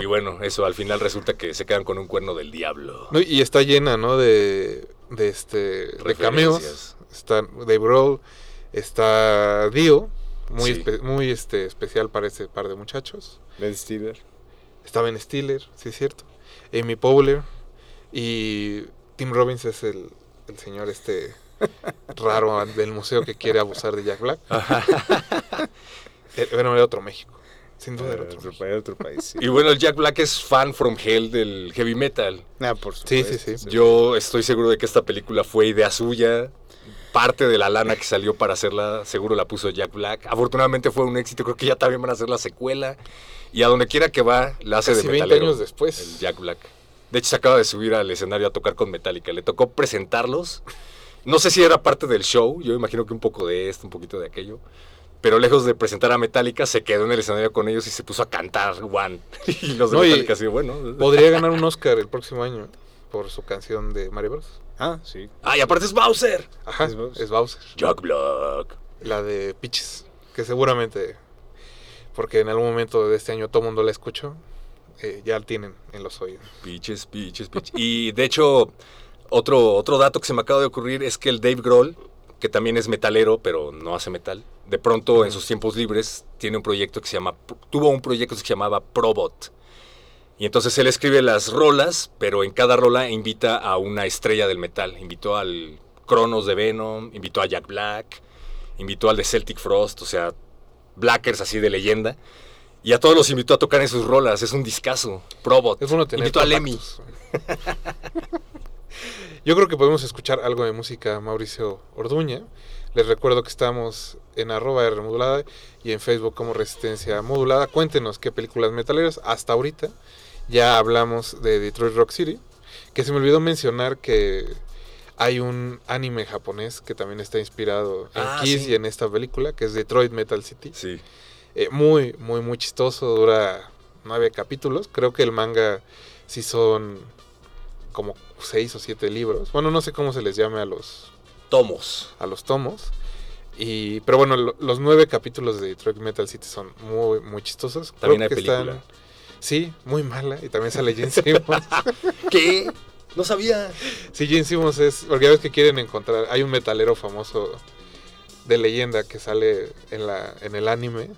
Y bueno, eso al final resulta que se quedan con un cuerno del diablo. No, y está llena, ¿no? De, de este de cameos. Está Dave Grohl, está Dio, muy, Sí. espe- muy este, especial para ese par de muchachos. Ben Stiller. Está Ben Stiller, sí es cierto. Amy Powler y Tim Robbins es el, el señor este raro del museo que quiere abusar de Jack Black. Eh, bueno, era otro México. Sin duda era otro era país. sí. Y bueno, el Jack Black es fan from hell del heavy metal. Ah, por Sí, supuesto. sí, sí. Yo estoy seguro de que esta película fue idea suya. Parte de la lana que salió para hacerla, seguro la puso Jack Black. Afortunadamente fue un éxito, creo que ya también van a hacer la secuela. Y a donde quiera que va, la hace Casi de 20 metalero. años después. El Jack Black. De hecho, se acaba de subir al escenario a tocar con Metallica. Le tocó presentarlos. No sé si era parte del show. Yo imagino que un poco de esto, un poquito de aquello. Pero lejos de presentar a Metallica, se quedó en el escenario con ellos y se puso a cantar One. Y los de No, Metallica así, bueno. Podría ganar un Oscar el próximo año por su canción de Mario Bros. Ah, sí. ¡Ah, y aparte es Bowser! Ajá, Es es Bowser. Jack Black. La de Peaches, que seguramente, porque en algún momento de este año todo el mundo la escuchó, eh, ya la tienen en los oídos. Piches, piches, piches. Y de hecho, otro, otro dato que se me acaba de ocurrir es que el Dave Grohl, que también es metalero, pero no hace metal, de pronto en sus tiempos libres tiene un proyecto que se llama, tuvo un proyecto que se llamaba Probot. Y entonces él escribe las rolas, pero en cada rola invita a una estrella del metal. Invitó al Cronos de Venom, invitó a Jack Black, invitó al de Celtic Frost, o sea, Blackers así de leyenda. Y a todos los invitó a tocar en sus rolas. Es un discazo. Probot. Es bueno tener invitó a Lemmy. Yo creo que podemos escuchar algo de música Mauricio Orduña. Les recuerdo que estamos en arroba R modulada y en Facebook como Resistencia Modulada. Cuéntenos qué películas metaleras hasta ahorita. Ya hablamos de Detroit Rock City. Que se me olvidó mencionar que hay un anime japonés que también está inspirado en Ah, Kiss sí. y en esta película, que es Detroit Metal City. Sí. Eh, muy, muy, muy chistoso. Dura nueve capítulos. Creo que el manga sí son como seis o siete libros. Bueno, no sé cómo se les llame a los, Tomos. a los tomos. Y, pero bueno, lo- los nueve capítulos de Detroit Metal City son muy, muy chistosos. Creo También hay que película. Sí, muy mala. Y también sale Gene Simmons. ¿Qué? No sabía. sí, Gene Simmons es... Porque a veces que quieren encontrar... Hay un metalero famoso de leyenda que sale en, la, en el anime.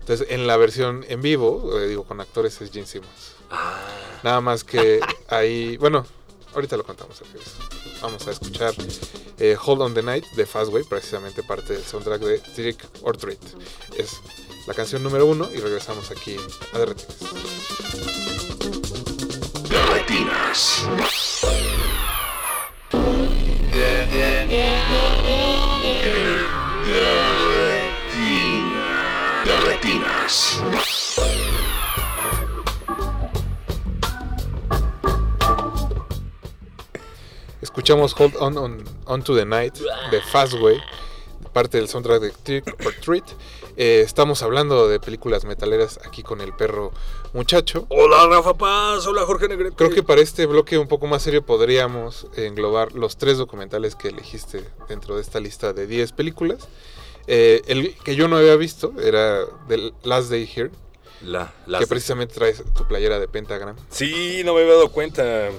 Entonces, en la versión en vivo, eh, digo, con actores es Gene Simmons. Ah, Nada más que ahí, bueno, ahorita lo contamos. Vamos a escuchar eh, Hold on the Night de Fastway, precisamente parte del soundtrack de Trick or Treat. Es la canción número uno y regresamos aquí a Derretinas. Retinas. Retinas. Escuchamos Hold on, on, on to the Night de Fastway, parte del soundtrack de Trick or Treat. Eh, estamos hablando de películas metaleras aquí con el perro muchacho. Hola Rafa Paz, hola Jorge Negrete. Creo que para este bloque un poco más serio podríamos englobar los tres documentales que elegiste dentro de esta lista de 10 películas. Eh, el que yo no había visto era The Last Day Here, La, que precisamente traes tu playera de Pentagram Sí, no me había dado cuenta.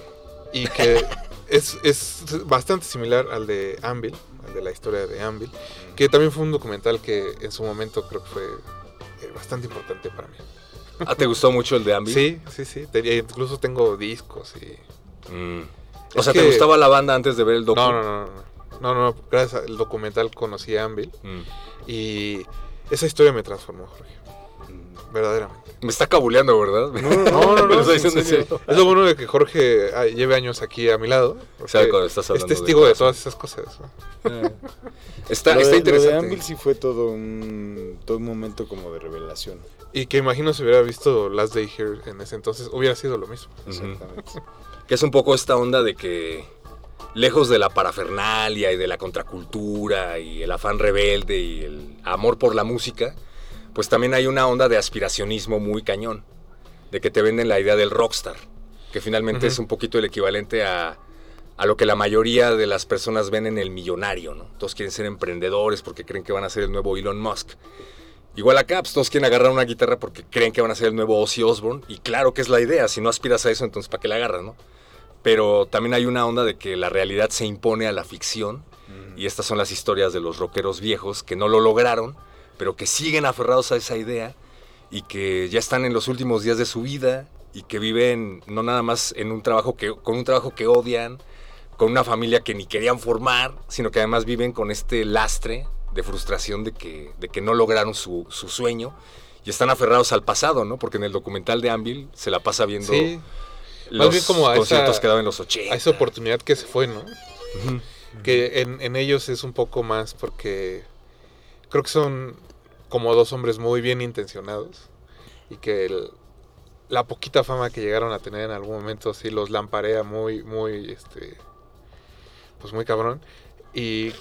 y que es, es bastante similar al de Anvil, de la historia de Anvil, que también fue un documental que en su momento creo que fue eh, bastante importante para mí. Ah, ¿te gustó mucho el de Ambi? Sí, sí, sí, tenía- incluso tengo discos y... Mm. O sea, que- ¿te gustaba la banda antes de ver el docu? No, no, no, no, no, no, gracias al documental conocí a Anvil Mm. y esa historia me transformó, Jorge, verdaderamente. Me está cabuleando, ¿verdad? No, no, no, serio. Es lo bueno de que Jorge ah, lleve años aquí a mi lado. Sabe cuando estás es hablando de testigo de, cosas. todas esas cosas. ¿no? Está, lo, está de, lo de interesante. Anvil sí fue todo un, todo un momento como de revelación. Y que imagino si hubiera visto Last Day Here en ese entonces, hubiera sido lo mismo. Exactamente. Que es un poco esta onda de que lejos de la parafernalia y de la contracultura y el afán rebelde y el amor por la música, pues también hay una onda de aspiracionismo muy cañón, de que te venden la idea del rockstar, que finalmente es un poquito el equivalente a, a lo que la mayoría de las personas ven en el millonario, ¿no? Todos quieren ser emprendedores porque creen que van a ser el nuevo Elon Musk. Igual acá, pues todos quieren agarrar una guitarra porque creen que van a ser el nuevo Ozzy Osbourne. Y claro que es la idea, si no aspiras a eso, entonces ¿para qué la agarras, no? Pero también hay una onda de que la realidad se impone a la ficción. Y estas son las historias de los rockeros viejos que no lo lograron, pero que siguen aferrados a esa idea y que ya están en los últimos días de su vida y que viven no nada más en un trabajo que, con un trabajo que odian, con una familia que ni querían formar, sino que además viven con este lastre de frustración de que, de que no lograron su, su sueño y están aferrados al pasado, ¿no? Porque en el documental de Anvil se la pasa viendo Sí. los Más bien como a conciertos esa- que daban en los 80. A esa oportunidad que se fue, ¿no? Que en, en ellos es un poco más porque creo que son como dos hombres muy bien intencionados y que el- la poquita fama que llegaron a tener en algún momento sí los lamparea muy, muy, este, pues muy cabrón. Y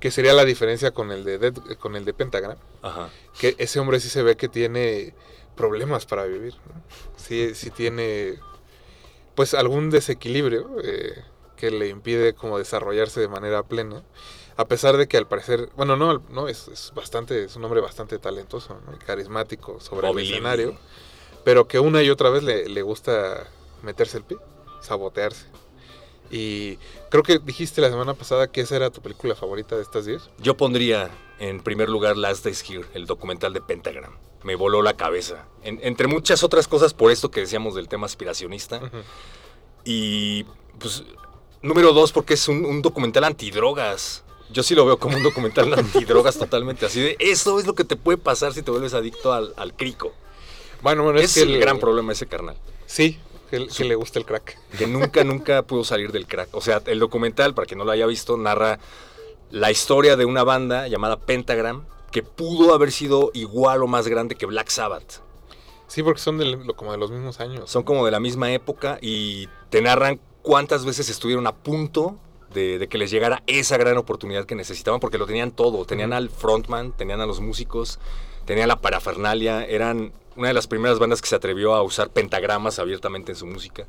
que sería la diferencia con el de, Dead- con el de Pentagram, Ajá. que ese hombre sí se ve que tiene problemas para vivir. ¿no? Sí, sí tiene pues algún desequilibrio eh, que le impide como desarrollarse de manera plena. A pesar de que al parecer, bueno, no, no es, es bastante, es un hombre bastante talentoso ¿no? carismático sobre Bobby el Lee. escenario, pero que una y otra vez le, le gusta meterse el pie, sabotearse. Y creo que dijiste la semana pasada que esa era tu película favorita de estas 10. Yo pondría en primer lugar Last Days Here, el documental de Pentagram. Me voló la cabeza. En- entre muchas otras cosas por esto que decíamos del tema aspiracionista. Ujú. Y pues número dos porque es un, un documental antidrogas. Yo sí lo veo como un documental antidrogas totalmente. Así de, eso es lo que te puede pasar si te vuelves adicto al, al crico. Bueno, bueno, Es, es, que el, gran problema ese carnal. Sí, que, que le gusta el crack. que nunca, nunca pudo salir del crack. O sea, el documental, para quien no lo haya visto, narra la historia de una banda llamada Pentagram que pudo haber sido igual o más grande que Black Sabbath. Sí, porque son del- como de los mismos años. Son como de la misma época y te narran cuántas veces estuvieron a punto de, de que les llegara esa gran oportunidad que necesitaban, porque lo tenían todo. Tenían al frontman, tenían a los músicos, tenían la parafernalia, eran una de las primeras bandas que se atrevió a usar pentagramas abiertamente en su música.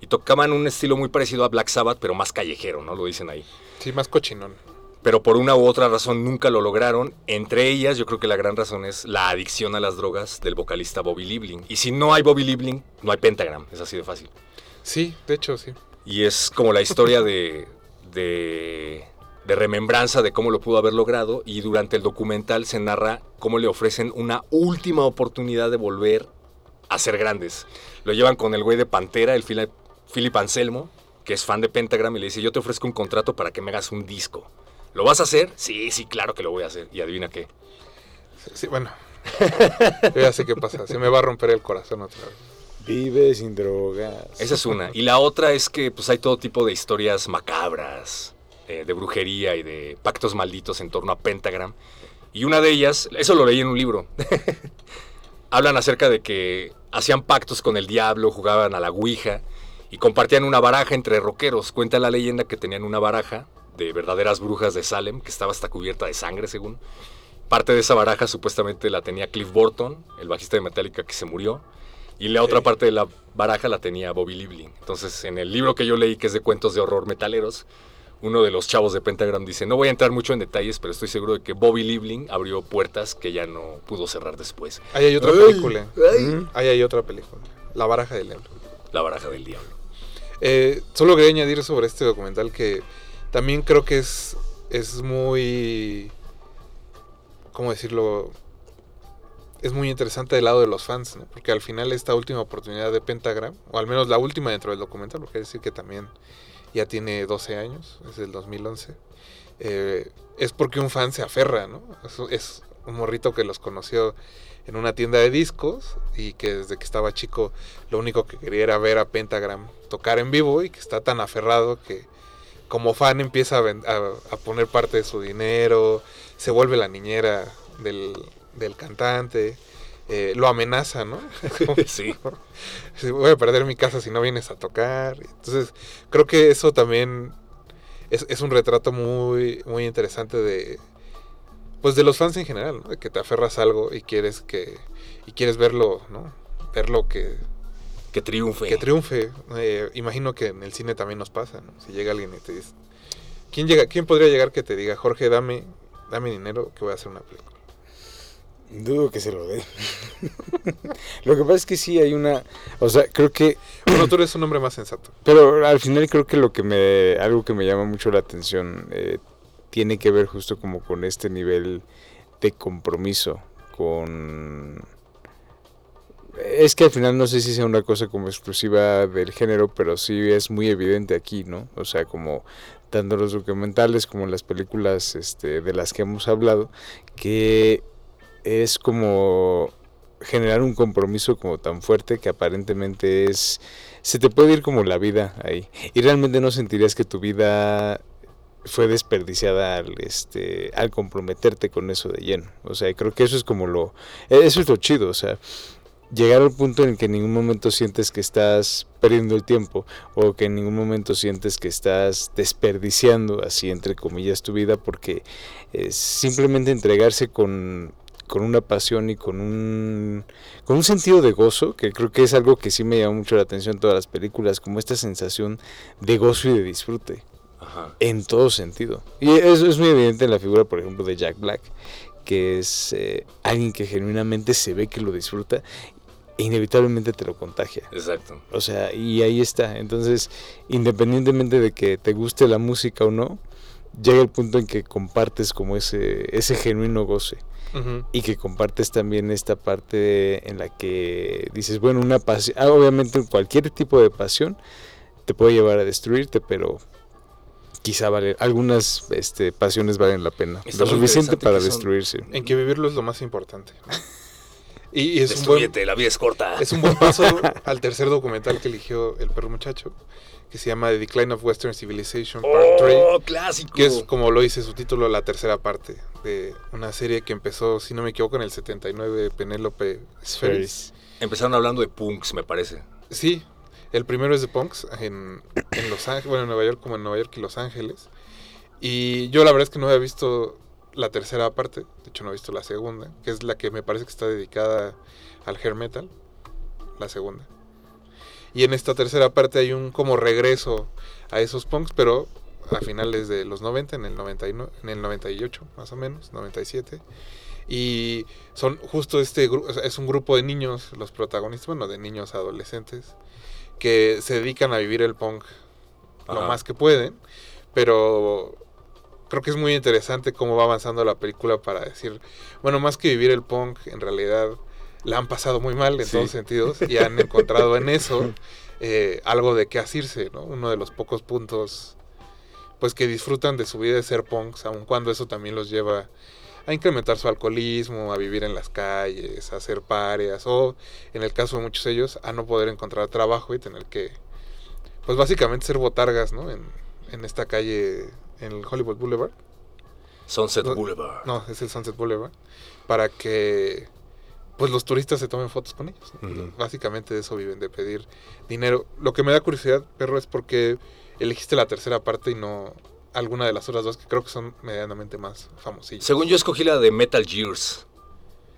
Y tocaban un estilo muy parecido a Black Sabbath, pero más callejero, ¿no? Lo dicen ahí. Sí, más cochinón. Pero por una u otra razón nunca lo lograron. Entre ellas, yo creo que la gran razón es la adicción a las drogas del vocalista Bobby Liebling. Y si no hay Bobby Liebling, no hay Pentagram. Es así de fácil. Sí, de hecho, sí. Y es como la historia de, de, remembranza de cómo lo pudo haber logrado. Y durante el documental se narra cómo le ofrecen una última oportunidad de volver a ser grandes. Lo llevan con el güey de Pantera, el Philip, Philip Anselmo, que es fan de Pentagram, y le dice, yo te ofrezco un contrato para que me hagas un disco. ¿Lo vas a hacer? Sí, sí, claro que lo voy a hacer. Y adivina qué. Sí, bueno. Ya sé qué pasa. Se me va a romper el corazón otra vez. Vive sin drogas. Esa es una. Y la otra es que pues hay todo tipo de historias macabras, eh, de brujería y de pactos malditos en torno a Pentagram. Y una de ellas, eso lo leí en un libro, hablan acerca de que hacían pactos con el diablo, jugaban a la Ouija y compartían una baraja entre rockeros. Cuenta la leyenda que tenían una baraja de verdaderas brujas de Salem, que estaba hasta cubierta de sangre, según. Parte de esa baraja supuestamente la tenía Cliff Burton, el bajista de Metallica que se murió. Y la otra parte de la baraja la tenía Bobby Liebling. Entonces, en el libro que yo leí, que es de cuentos de horror metaleros, uno de los chavos de Pentagram dice, no voy a entrar mucho en detalles, pero estoy seguro de que Bobby Liebling abrió puertas que ya no pudo cerrar después. Ahí hay otra Ay, película. ay. Ahí hay otra película. La baraja del diablo. La baraja del diablo. Eh, solo quería añadir sobre este documental que también creo que es, es muy... ¿Cómo decirlo? Es muy interesante del lado de los fans, ¿no? Porque al final esta última oportunidad de Pentagram, o al menos la última dentro del documental, porque decir que también ya tiene 12 años, es del 2011, eh, es porque un fan se aferra, ¿no? Es, un morrito que los conoció en una tienda de discos y que desde que estaba chico lo único que quería era ver a Pentagram tocar en vivo y que está tan aferrado que como fan empieza a poner parte de su dinero, se vuelve la niñera del, del cantante, eh, lo amenaza, ¿no? sí. Voy a perder mi casa si no vienes a tocar. Entonces, creo que eso también es, es un retrato muy, muy interesante de pues de los fans en general, ¿no? De que te aferras a algo y quieres que y quieres verlo, ¿no? Verlo que, Que triunfe. que triunfe. Eh, imagino que en el cine también nos pasa, ¿no? Si llega alguien y te dice, ¿quién llega quién podría llegar que te diga, "Jorge, dame dame dinero que voy a hacer una película"? Dudo que se lo dé. lo que pasa es que sí hay una, o sea, creo que Bueno, tú eres un hombre más sensato. Pero al final creo que lo que me, algo que me llama mucho la atención eh, tiene que ver justo como con este nivel de compromiso con... Es que al final no sé si sea una cosa como exclusiva del género, pero sí es muy evidente aquí, ¿no? O sea, como tanto los documentales como las películas este, de las que hemos hablado, que es como generar un compromiso como tan fuerte que aparentemente es se te puede ir como la vida ahí. Y realmente no sentirías que tu vida fue desperdiciada al este al comprometerte con eso de lleno. O sea creo que eso es como lo eso es lo chido o sea llegar al punto en el que en ningún momento sientes que estás perdiendo el tiempo o que en ningún momento sientes que estás desperdiciando así entre comillas tu vida porque es simplemente entregarse con con una pasión y con un, con un sentido de gozo, que creo que es algo que sí me llama mucho la atención en todas las películas, como esta sensación de gozo y de disfrute, Ajá. en todo sentido. Y eso es muy evidente en la figura, por ejemplo, de Jack Black, que es eh, alguien que genuinamente se ve que lo disfruta e inevitablemente te lo contagia. Exacto. O sea, y ahí está. Entonces, independientemente de que te guste la música o no, llega el punto en que compartes como ese, ese genuino goce Y que compartes también esta parte en la que dices, bueno, una pasión, ah, obviamente cualquier tipo de pasión te puede llevar a destruirte, pero quizá vale, algunas este, pasiones valen la pena, Está lo suficiente para son- destruirse. En que vivirlo es lo más importante. ¿no? Y, y es un buen, la vida es corta. es un buen paso al tercer documental que eligió el perro muchacho, que se llama The Decline of Western Civilization Part 3. ¡Oh, clásico! Que es, como lo dice su título, la tercera parte de una serie que empezó, si no me equivoco, en el 79, Penélope Spheris. Empezaron hablando de punks, me parece. Sí, el primero es de Punks en, en Los Ángeles, bueno, en Nueva York como en Nueva York y Los Ángeles. Y yo la verdad es que no había visto la tercera parte, de hecho no he visto la segunda, que es la que me parece que está dedicada al hair metal, la segunda. Y en esta tercera parte hay un como regreso a esos punks, pero a finales de los 90, en el 99, en el 98 más o menos, 97. Y son justo este grupo, es un grupo de niños, los protagonistas, bueno, de niños adolescentes, que se dedican a vivir el punk lo más que pueden, pero creo que es muy interesante cómo va avanzando la película para decir, bueno, más que vivir el punk, en realidad la han pasado muy mal en Sí. todos sentidos y han encontrado en eso eh, algo de qué asirse, ¿no? Uno de los pocos puntos pues que disfrutan de su vida de ser punks, aun cuando eso también los lleva a incrementar su alcoholismo, a vivir en las calles, a hacer pareas o en el caso de muchos de ellos a no poder encontrar trabajo y tener que pues básicamente ser botargas, ¿no? En, en esta calle en el Hollywood Boulevard. Sunset No, Boulevard. No, es el Sunset Boulevard. Para que pues los turistas se tomen fotos con ellos. Básicamente de eso viven, de pedir dinero. Lo que me da curiosidad, perro, es porque elegiste la tercera parte y no alguna de las otras dos que creo que son medianamente más famosillas. Según yo escogí la de Metal Gears,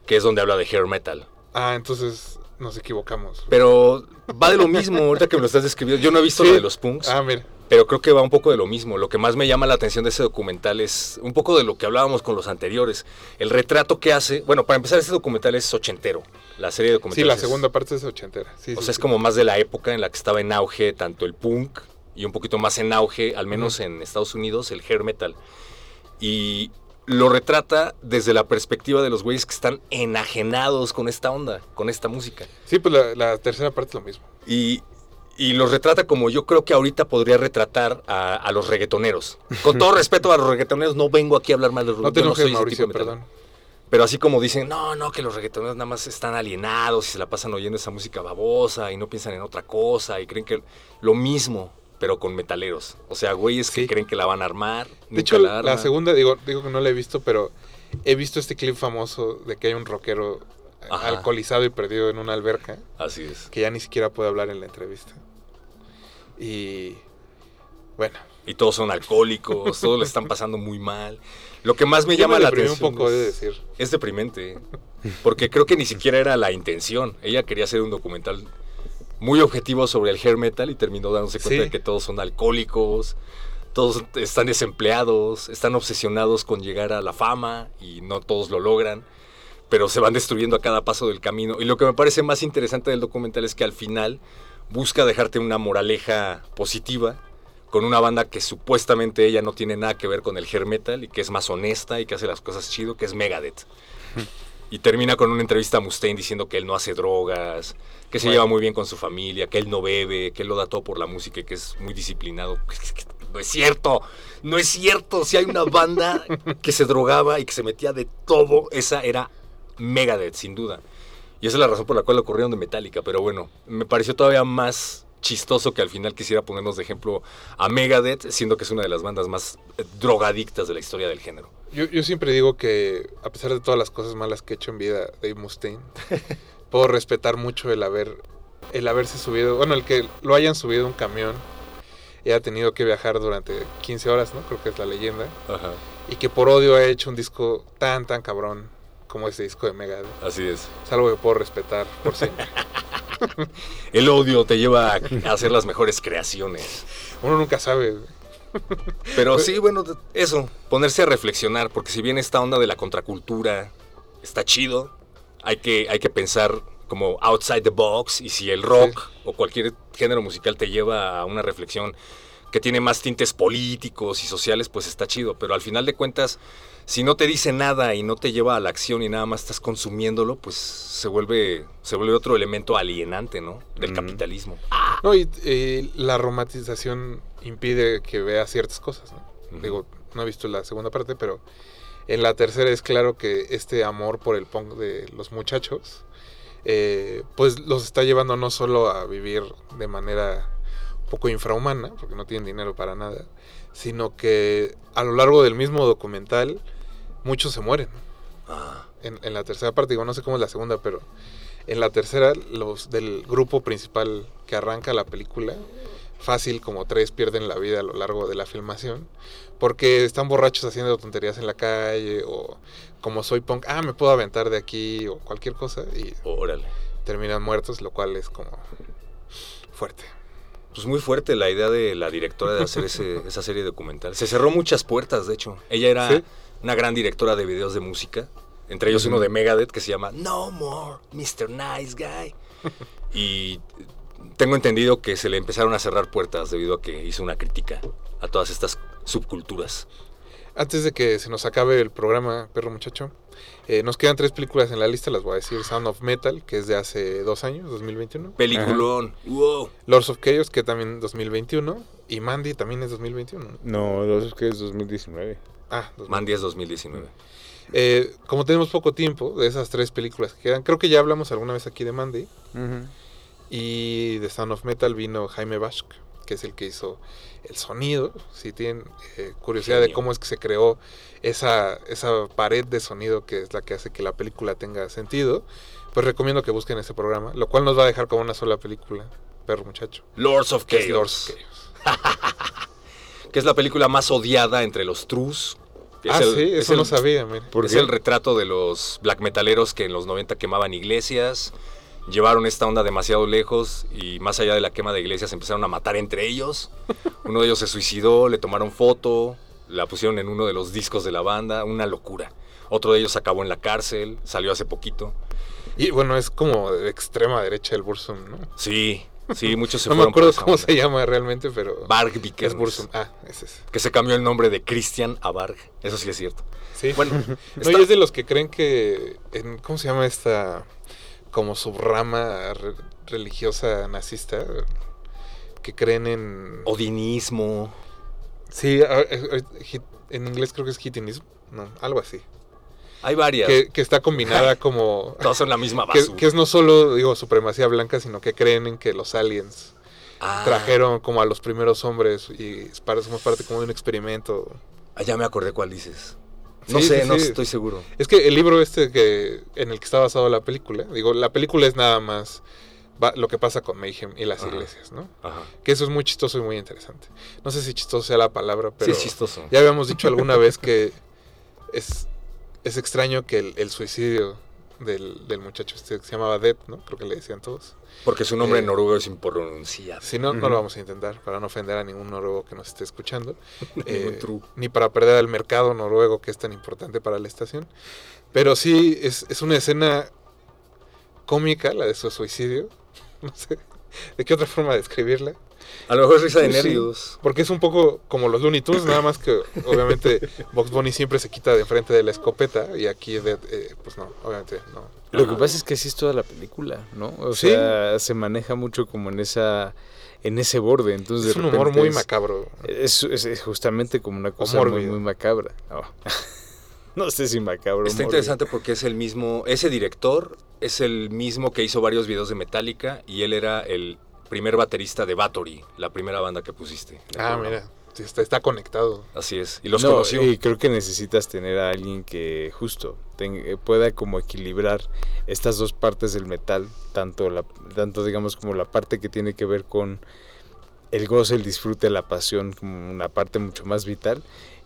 que es donde habla de hair metal. Ah, entonces nos equivocamos. Pero va de lo mismo, ahorita que me lo estás describiendo. Yo no he visto Sí. lo de los punks, Ah, mira. Pero creo que va un poco de lo mismo. Lo que más me llama la atención de ese documental es un poco de lo que hablábamos con los anteriores. El retrato que hace. Bueno, para empezar, este documental es ochentero. La serie de Sí, documentales. la es- segunda parte es ochentera. Sí, O sí, sea, es sí. como más de la época en la que estaba en auge tanto el punk y un poquito más en auge, al menos en Estados Unidos, el hair metal. Y lo retrata desde la perspectiva de los güeyes que están enajenados con esta onda, con esta música. Sí, pues la, la tercera parte es lo mismo. Y, y los retrata como yo creo que ahorita podría retratar a, a los reggaetoneros. Con todo respeto a los reggaetoneros, no vengo aquí a hablar mal de los No te enojes, tipo Mauricio, perdón. Pero así como dicen, no, no, que los reggaetoneros nada más están alienados y se la pasan oyendo esa música babosa y no piensan en otra cosa y creen que lo mismo, pero con metaleros. O sea, güeyes Sí. que creen que la van a armar. De nunca hecho, la, la, segunda, digo, digo que no la he visto, pero he visto este clip famoso de que hay un rockero Ajá. alcoholizado y perdido en una alberca Así es. que ya ni siquiera puede hablar en la entrevista. Y bueno, Y todos son alcohólicos, todos le están pasando muy mal. Lo que más me yo llama me la atención un poco, he de es, decir. es deprimente. Porque creo que ni siquiera era la intención. Ella quería hacer un documental muy objetivo sobre el hair metal y terminó dándose cuenta Sí. de que todos son alcohólicos, todos están desempleados, están obsesionados con llegar a la fama y no todos lo logran. pero se van destruyendo a cada paso del camino. Y lo que me parece más interesante del documental es que al final busca dejarte una moraleja positiva con una banda que supuestamente ella no tiene nada que ver con el hair metal y que es más honesta y que hace las cosas chido, que es Megadeth. Y termina con una entrevista a Mustaine diciendo que él no hace drogas, que se lleva muy bien con su familia, que él no bebe, que él lo da todo por la música y que es muy disciplinado. No es cierto, no es cierto. Si hay una banda que se drogaba y que se metía de todo, esa era Megadeth, sin duda. Y esa es la razón por la cual lo ocurrieron de Metallica. Pero bueno, me pareció todavía más chistoso que al final quisiera ponernos de ejemplo a Megadeth, siendo que es una de las bandas más eh, drogadictas de la historia del género. Yo, yo siempre digo que, a pesar de todas las cosas malas que he hecho en vida Dave Mustaine, puedo respetar mucho el haber el haberse subido, bueno, el que lo hayan subido un camión y haya tenido que viajar durante 15 horas, ¿no? Creo que es la leyenda. Ajá. Y que por odio ha hecho un disco tan, tan cabrón como ese disco de Megadeth. Así es. Es algo que puedo respetar por siempre. El odio te lleva a hacer las mejores creaciones. Uno nunca sabe. Pero sí, bueno, eso, ponerse a reflexionar, porque si bien esta onda de la contracultura está chido, hay que, hay que pensar como outside the box y si el rock o cualquier género musical te lleva a una reflexión que tiene más tintes políticos y sociales, pues está chido, pero al final de cuentas, si no te dice nada y no te lleva a la acción y nada más estás consumiéndolo, pues se vuelve, se vuelve otro elemento alienante, ¿no? Del Mm. capitalismo. No, y eh, la romantización impide que vea ciertas cosas, ¿no? Digo, no he visto la segunda parte, pero en la tercera es claro que este amor por el punk de los muchachos, eh, pues los está llevando no solo a vivir de manera un poco infrahumana, porque no tienen dinero para nada, sino que a lo largo del mismo documental muchos se mueren. Ah, En, en la tercera parte, digo, no sé cómo es la segunda, pero en la tercera, los del grupo principal que arranca la película, fácil como tres pierden la vida a lo largo de la filmación, porque están borrachos haciendo tonterías en la calle, o como soy punk, ah, me puedo aventar de aquí, o cualquier cosa, y órale. terminan muertos, lo cual es como fuerte. Pues muy fuerte la idea de la directora de hacer ese- esa serie documental. Se cerró muchas puertas, de hecho. Ella era ¿Sí? Una gran directora de videos de música. Entre ellos uno de Megadeth que se llama No More, Mr. Nice Guy. y tengo entendido que se le empezaron a cerrar puertas debido a que hizo una crítica a todas estas subculturas. Antes de que se nos acabe el programa, perro muchacho, eh, nos quedan tres películas en la lista, las voy a decir, Sound of Metal, que es de hace dos años, 2021. Peliculón. Wow. Lords of Chaos, que también 2021. Y Mandy también es 2021. ¿no? No, dos que es 2019. Ah, 2000. Mandy es 2019. Eh, como tenemos poco tiempo de esas tres películas que quedan, creo que ya hablamos alguna vez aquí de Mandy. Y de Sound of Metal vino Jaime Bashk, que es el que hizo el sonido. Si tienen eh, curiosidad de Genio. cómo es que se creó esa, esa pared de sonido que es la que hace que la película tenga sentido, pues recomiendo que busquen ese programa, lo cual nos va a dejar como una sola película, perro muchacho. Lords of Chaos. Lords of Chaos. Que es la película más odiada entre los trus. es Ah, el- sí, es eso el- no sabía, mira. ¿Por es el retrato de los black metaleros que en los 90 quemaban iglesias, llevaron esta onda demasiado lejos y más allá de la quema de iglesias empezaron a matar entre ellos. Uno de ellos se suicidó, le tomaron foto, la pusieron en uno de los discos de la banda, una locura. Otro de ellos acabó en la cárcel, salió hace poquito. Y bueno, es como de extrema derecha el Bursum, ¿no? Sí, sí, muchos se no me fueron por acuerdo esa cómo onda. se llama realmente, pero Barg es Vikernes. Ah, ese es. que se cambió el nombre de Christian a Barg. Eso sí es cierto. Sí. Bueno, no, está- y es de los que creen que, en, ¿cómo se llama esta como subrama re- religiosa nazista? Que creen en... odinismo. Sí, en inglés creo que es hitinismo, no, algo así. Hay varias. Que, que está combinada como... Todas son la misma que, basura. que es no solo, digo, supremacía blanca, sino que creen en que los aliens Ah, trajeron como a los primeros hombres y para- somos parte como de un experimento. ah, ya me acordé cuál dices. No Sí, sé, sí, no sí. estoy seguro. Es que el libro este que en el que está basado la película, digo, la película es nada más va- lo que pasa con Mayhem y las Ajá. iglesias, ¿no? Ajá. Que eso es muy chistoso y muy interesante. No sé si chistoso sea la palabra, pero sí, es chistoso. ya habíamos dicho alguna vez que es, es extraño que el, el suicidio del, del muchacho este que se llamaba Dead, ¿no? Creo que le decían todos. Porque su nombre Eh, en noruego es impronunciable. Si no, no lo vamos a intentar para no ofender a ningún noruego que nos esté escuchando. Eh, ni para perder al mercado noruego que es tan importante para la estación. Pero sí, es, es una escena cómica, la de su suicidio. No sé de qué otra forma describirla. A lo mejor es risa de Sí. nervios. Porque es un poco como los Looney Tunes, nada más que obviamente Box Bunny siempre se quita de enfrente de la escopeta y aquí eh, pues no, obviamente no. Lo que pasa es que así es toda la película, ¿no? O Sí. sea, se maneja mucho como en esa en ese borde, entonces Es un humor muy es- macabro. Es, es- es justamente como una cosa muy, muy macabra. No. No sé si macabro. Está mórbido. interesante porque es el mismo, ese director es el mismo que hizo varios videos de Metallica y él era el primer baterista de Bathory, la primera banda que pusiste. Ah, programa. mira, está, está conectado. Así es. Y los No, conoció. Y creo que necesitas tener a alguien que justo eh, pueda como equilibrar estas dos partes del metal, tanto la, tanto digamos como la parte que tiene que ver con el goce, el disfrute, la pasión, como una parte mucho más vital,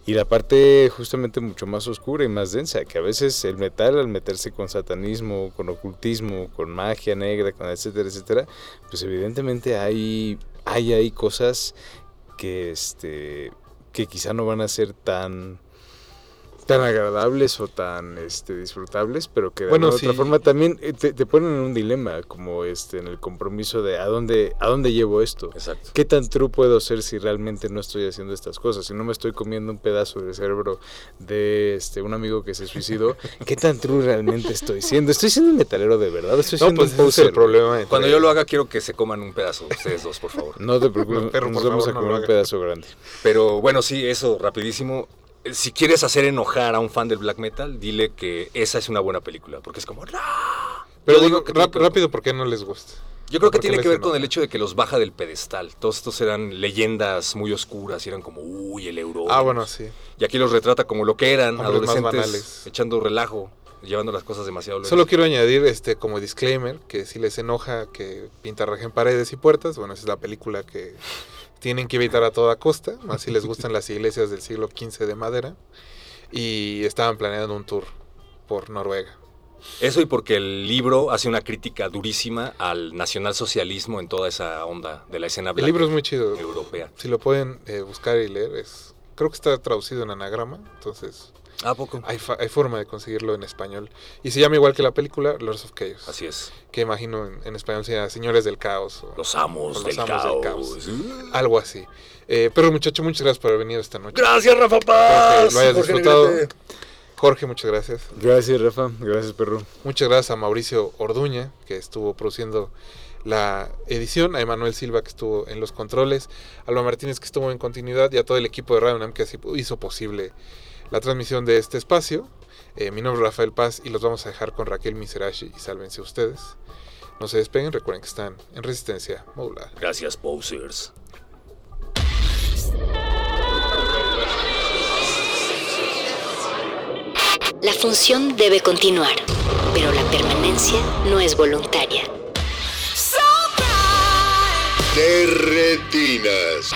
y la parte justamente mucho más oscura y más densa, que a veces el metal al meterse con satanismo, con ocultismo, con magia negra, con etcétera, etcétera, pues evidentemente hay, hay ahí cosas que este que quizá no van a ser tan tan agradables o tan este disfrutables pero que de Bueno, alguna sí. otra forma también eh, te, te ponen en un dilema como este en el compromiso de a dónde a dónde llevo esto Exacto. qué tan true puedo ser si realmente no estoy haciendo estas cosas si no me estoy comiendo un pedazo del cerebro de este un amigo que se suicidó qué tan true realmente estoy siendo estoy siendo un metalero de verdad estoy No, siendo pues un ese es el poser? problema. entre- Cuando yo lo haga quiero que se coman un pedazo, ustedes dos, por favor. no te preocupes Perro, nos vamos favor, a no comer un pedazo grande Pero bueno, sí, eso rapidísimo. Si quieres hacer enojar a un fan del black metal, dile que esa es una buena película, porque es como... "No". Pero Yo digo, que rap- rápido, ¿por qué no les gusta? Yo creo que ¿Por qué tiene que ver con el hecho de que los baja del pedestal. Todos estos eran leyendas muy oscuras y eran como, uy, el euro. Ah, bueno, sí. Y aquí los retrata como lo que eran, Hombres más adolescentes banales. echando relajo, llevando las cosas demasiado lejos. Solo quiero añadir este como disclaimer que si les enoja que pintarrajen paredes y puertas, bueno, esa es la película que tienen que evitar a toda costa, más si les gustan las iglesias del siglo XV de madera y estaban planeando un tour por Noruega. Eso y porque el libro hace una crítica durísima al nacionalsocialismo en toda esa onda de la escena El black libro es muy chido. europea. Si lo pueden eh, buscar y leer, es creo que está traducido en anagrama, entonces ¿A poco? hay, fa- hay forma de conseguirlo en español. Y se llama igual que la película, Lords of Chaos, Así es. que imagino en, en español sería Señores del Caos. o- Los amos, Los del, amos caos. del caos. Algo así. Eh, pero muchacho, muchas gracias por haber venido esta noche. Gracias, Rafa Paz. que lo hayas Jorge disfrutado. Negrete. Jorge, muchas gracias. gracias Rafa gracias perro Muchas gracias a Mauricio Orduña, que estuvo produciendo la edición, a Emanuel Silva, que estuvo en los controles, a Alba Martínez, que estuvo en continuidad, y a todo el equipo de Radio UNAM que así hizo posible la transmisión de este espacio. Eh, mi nombre es Rafael Paz y los vamos a dejar con Raquel Miserashi y sálvense ustedes. No se despeguen, recuerden que están en resistencia modulada. Gracias, posers. La función debe continuar, pero la permanencia no es voluntaria. De retinas.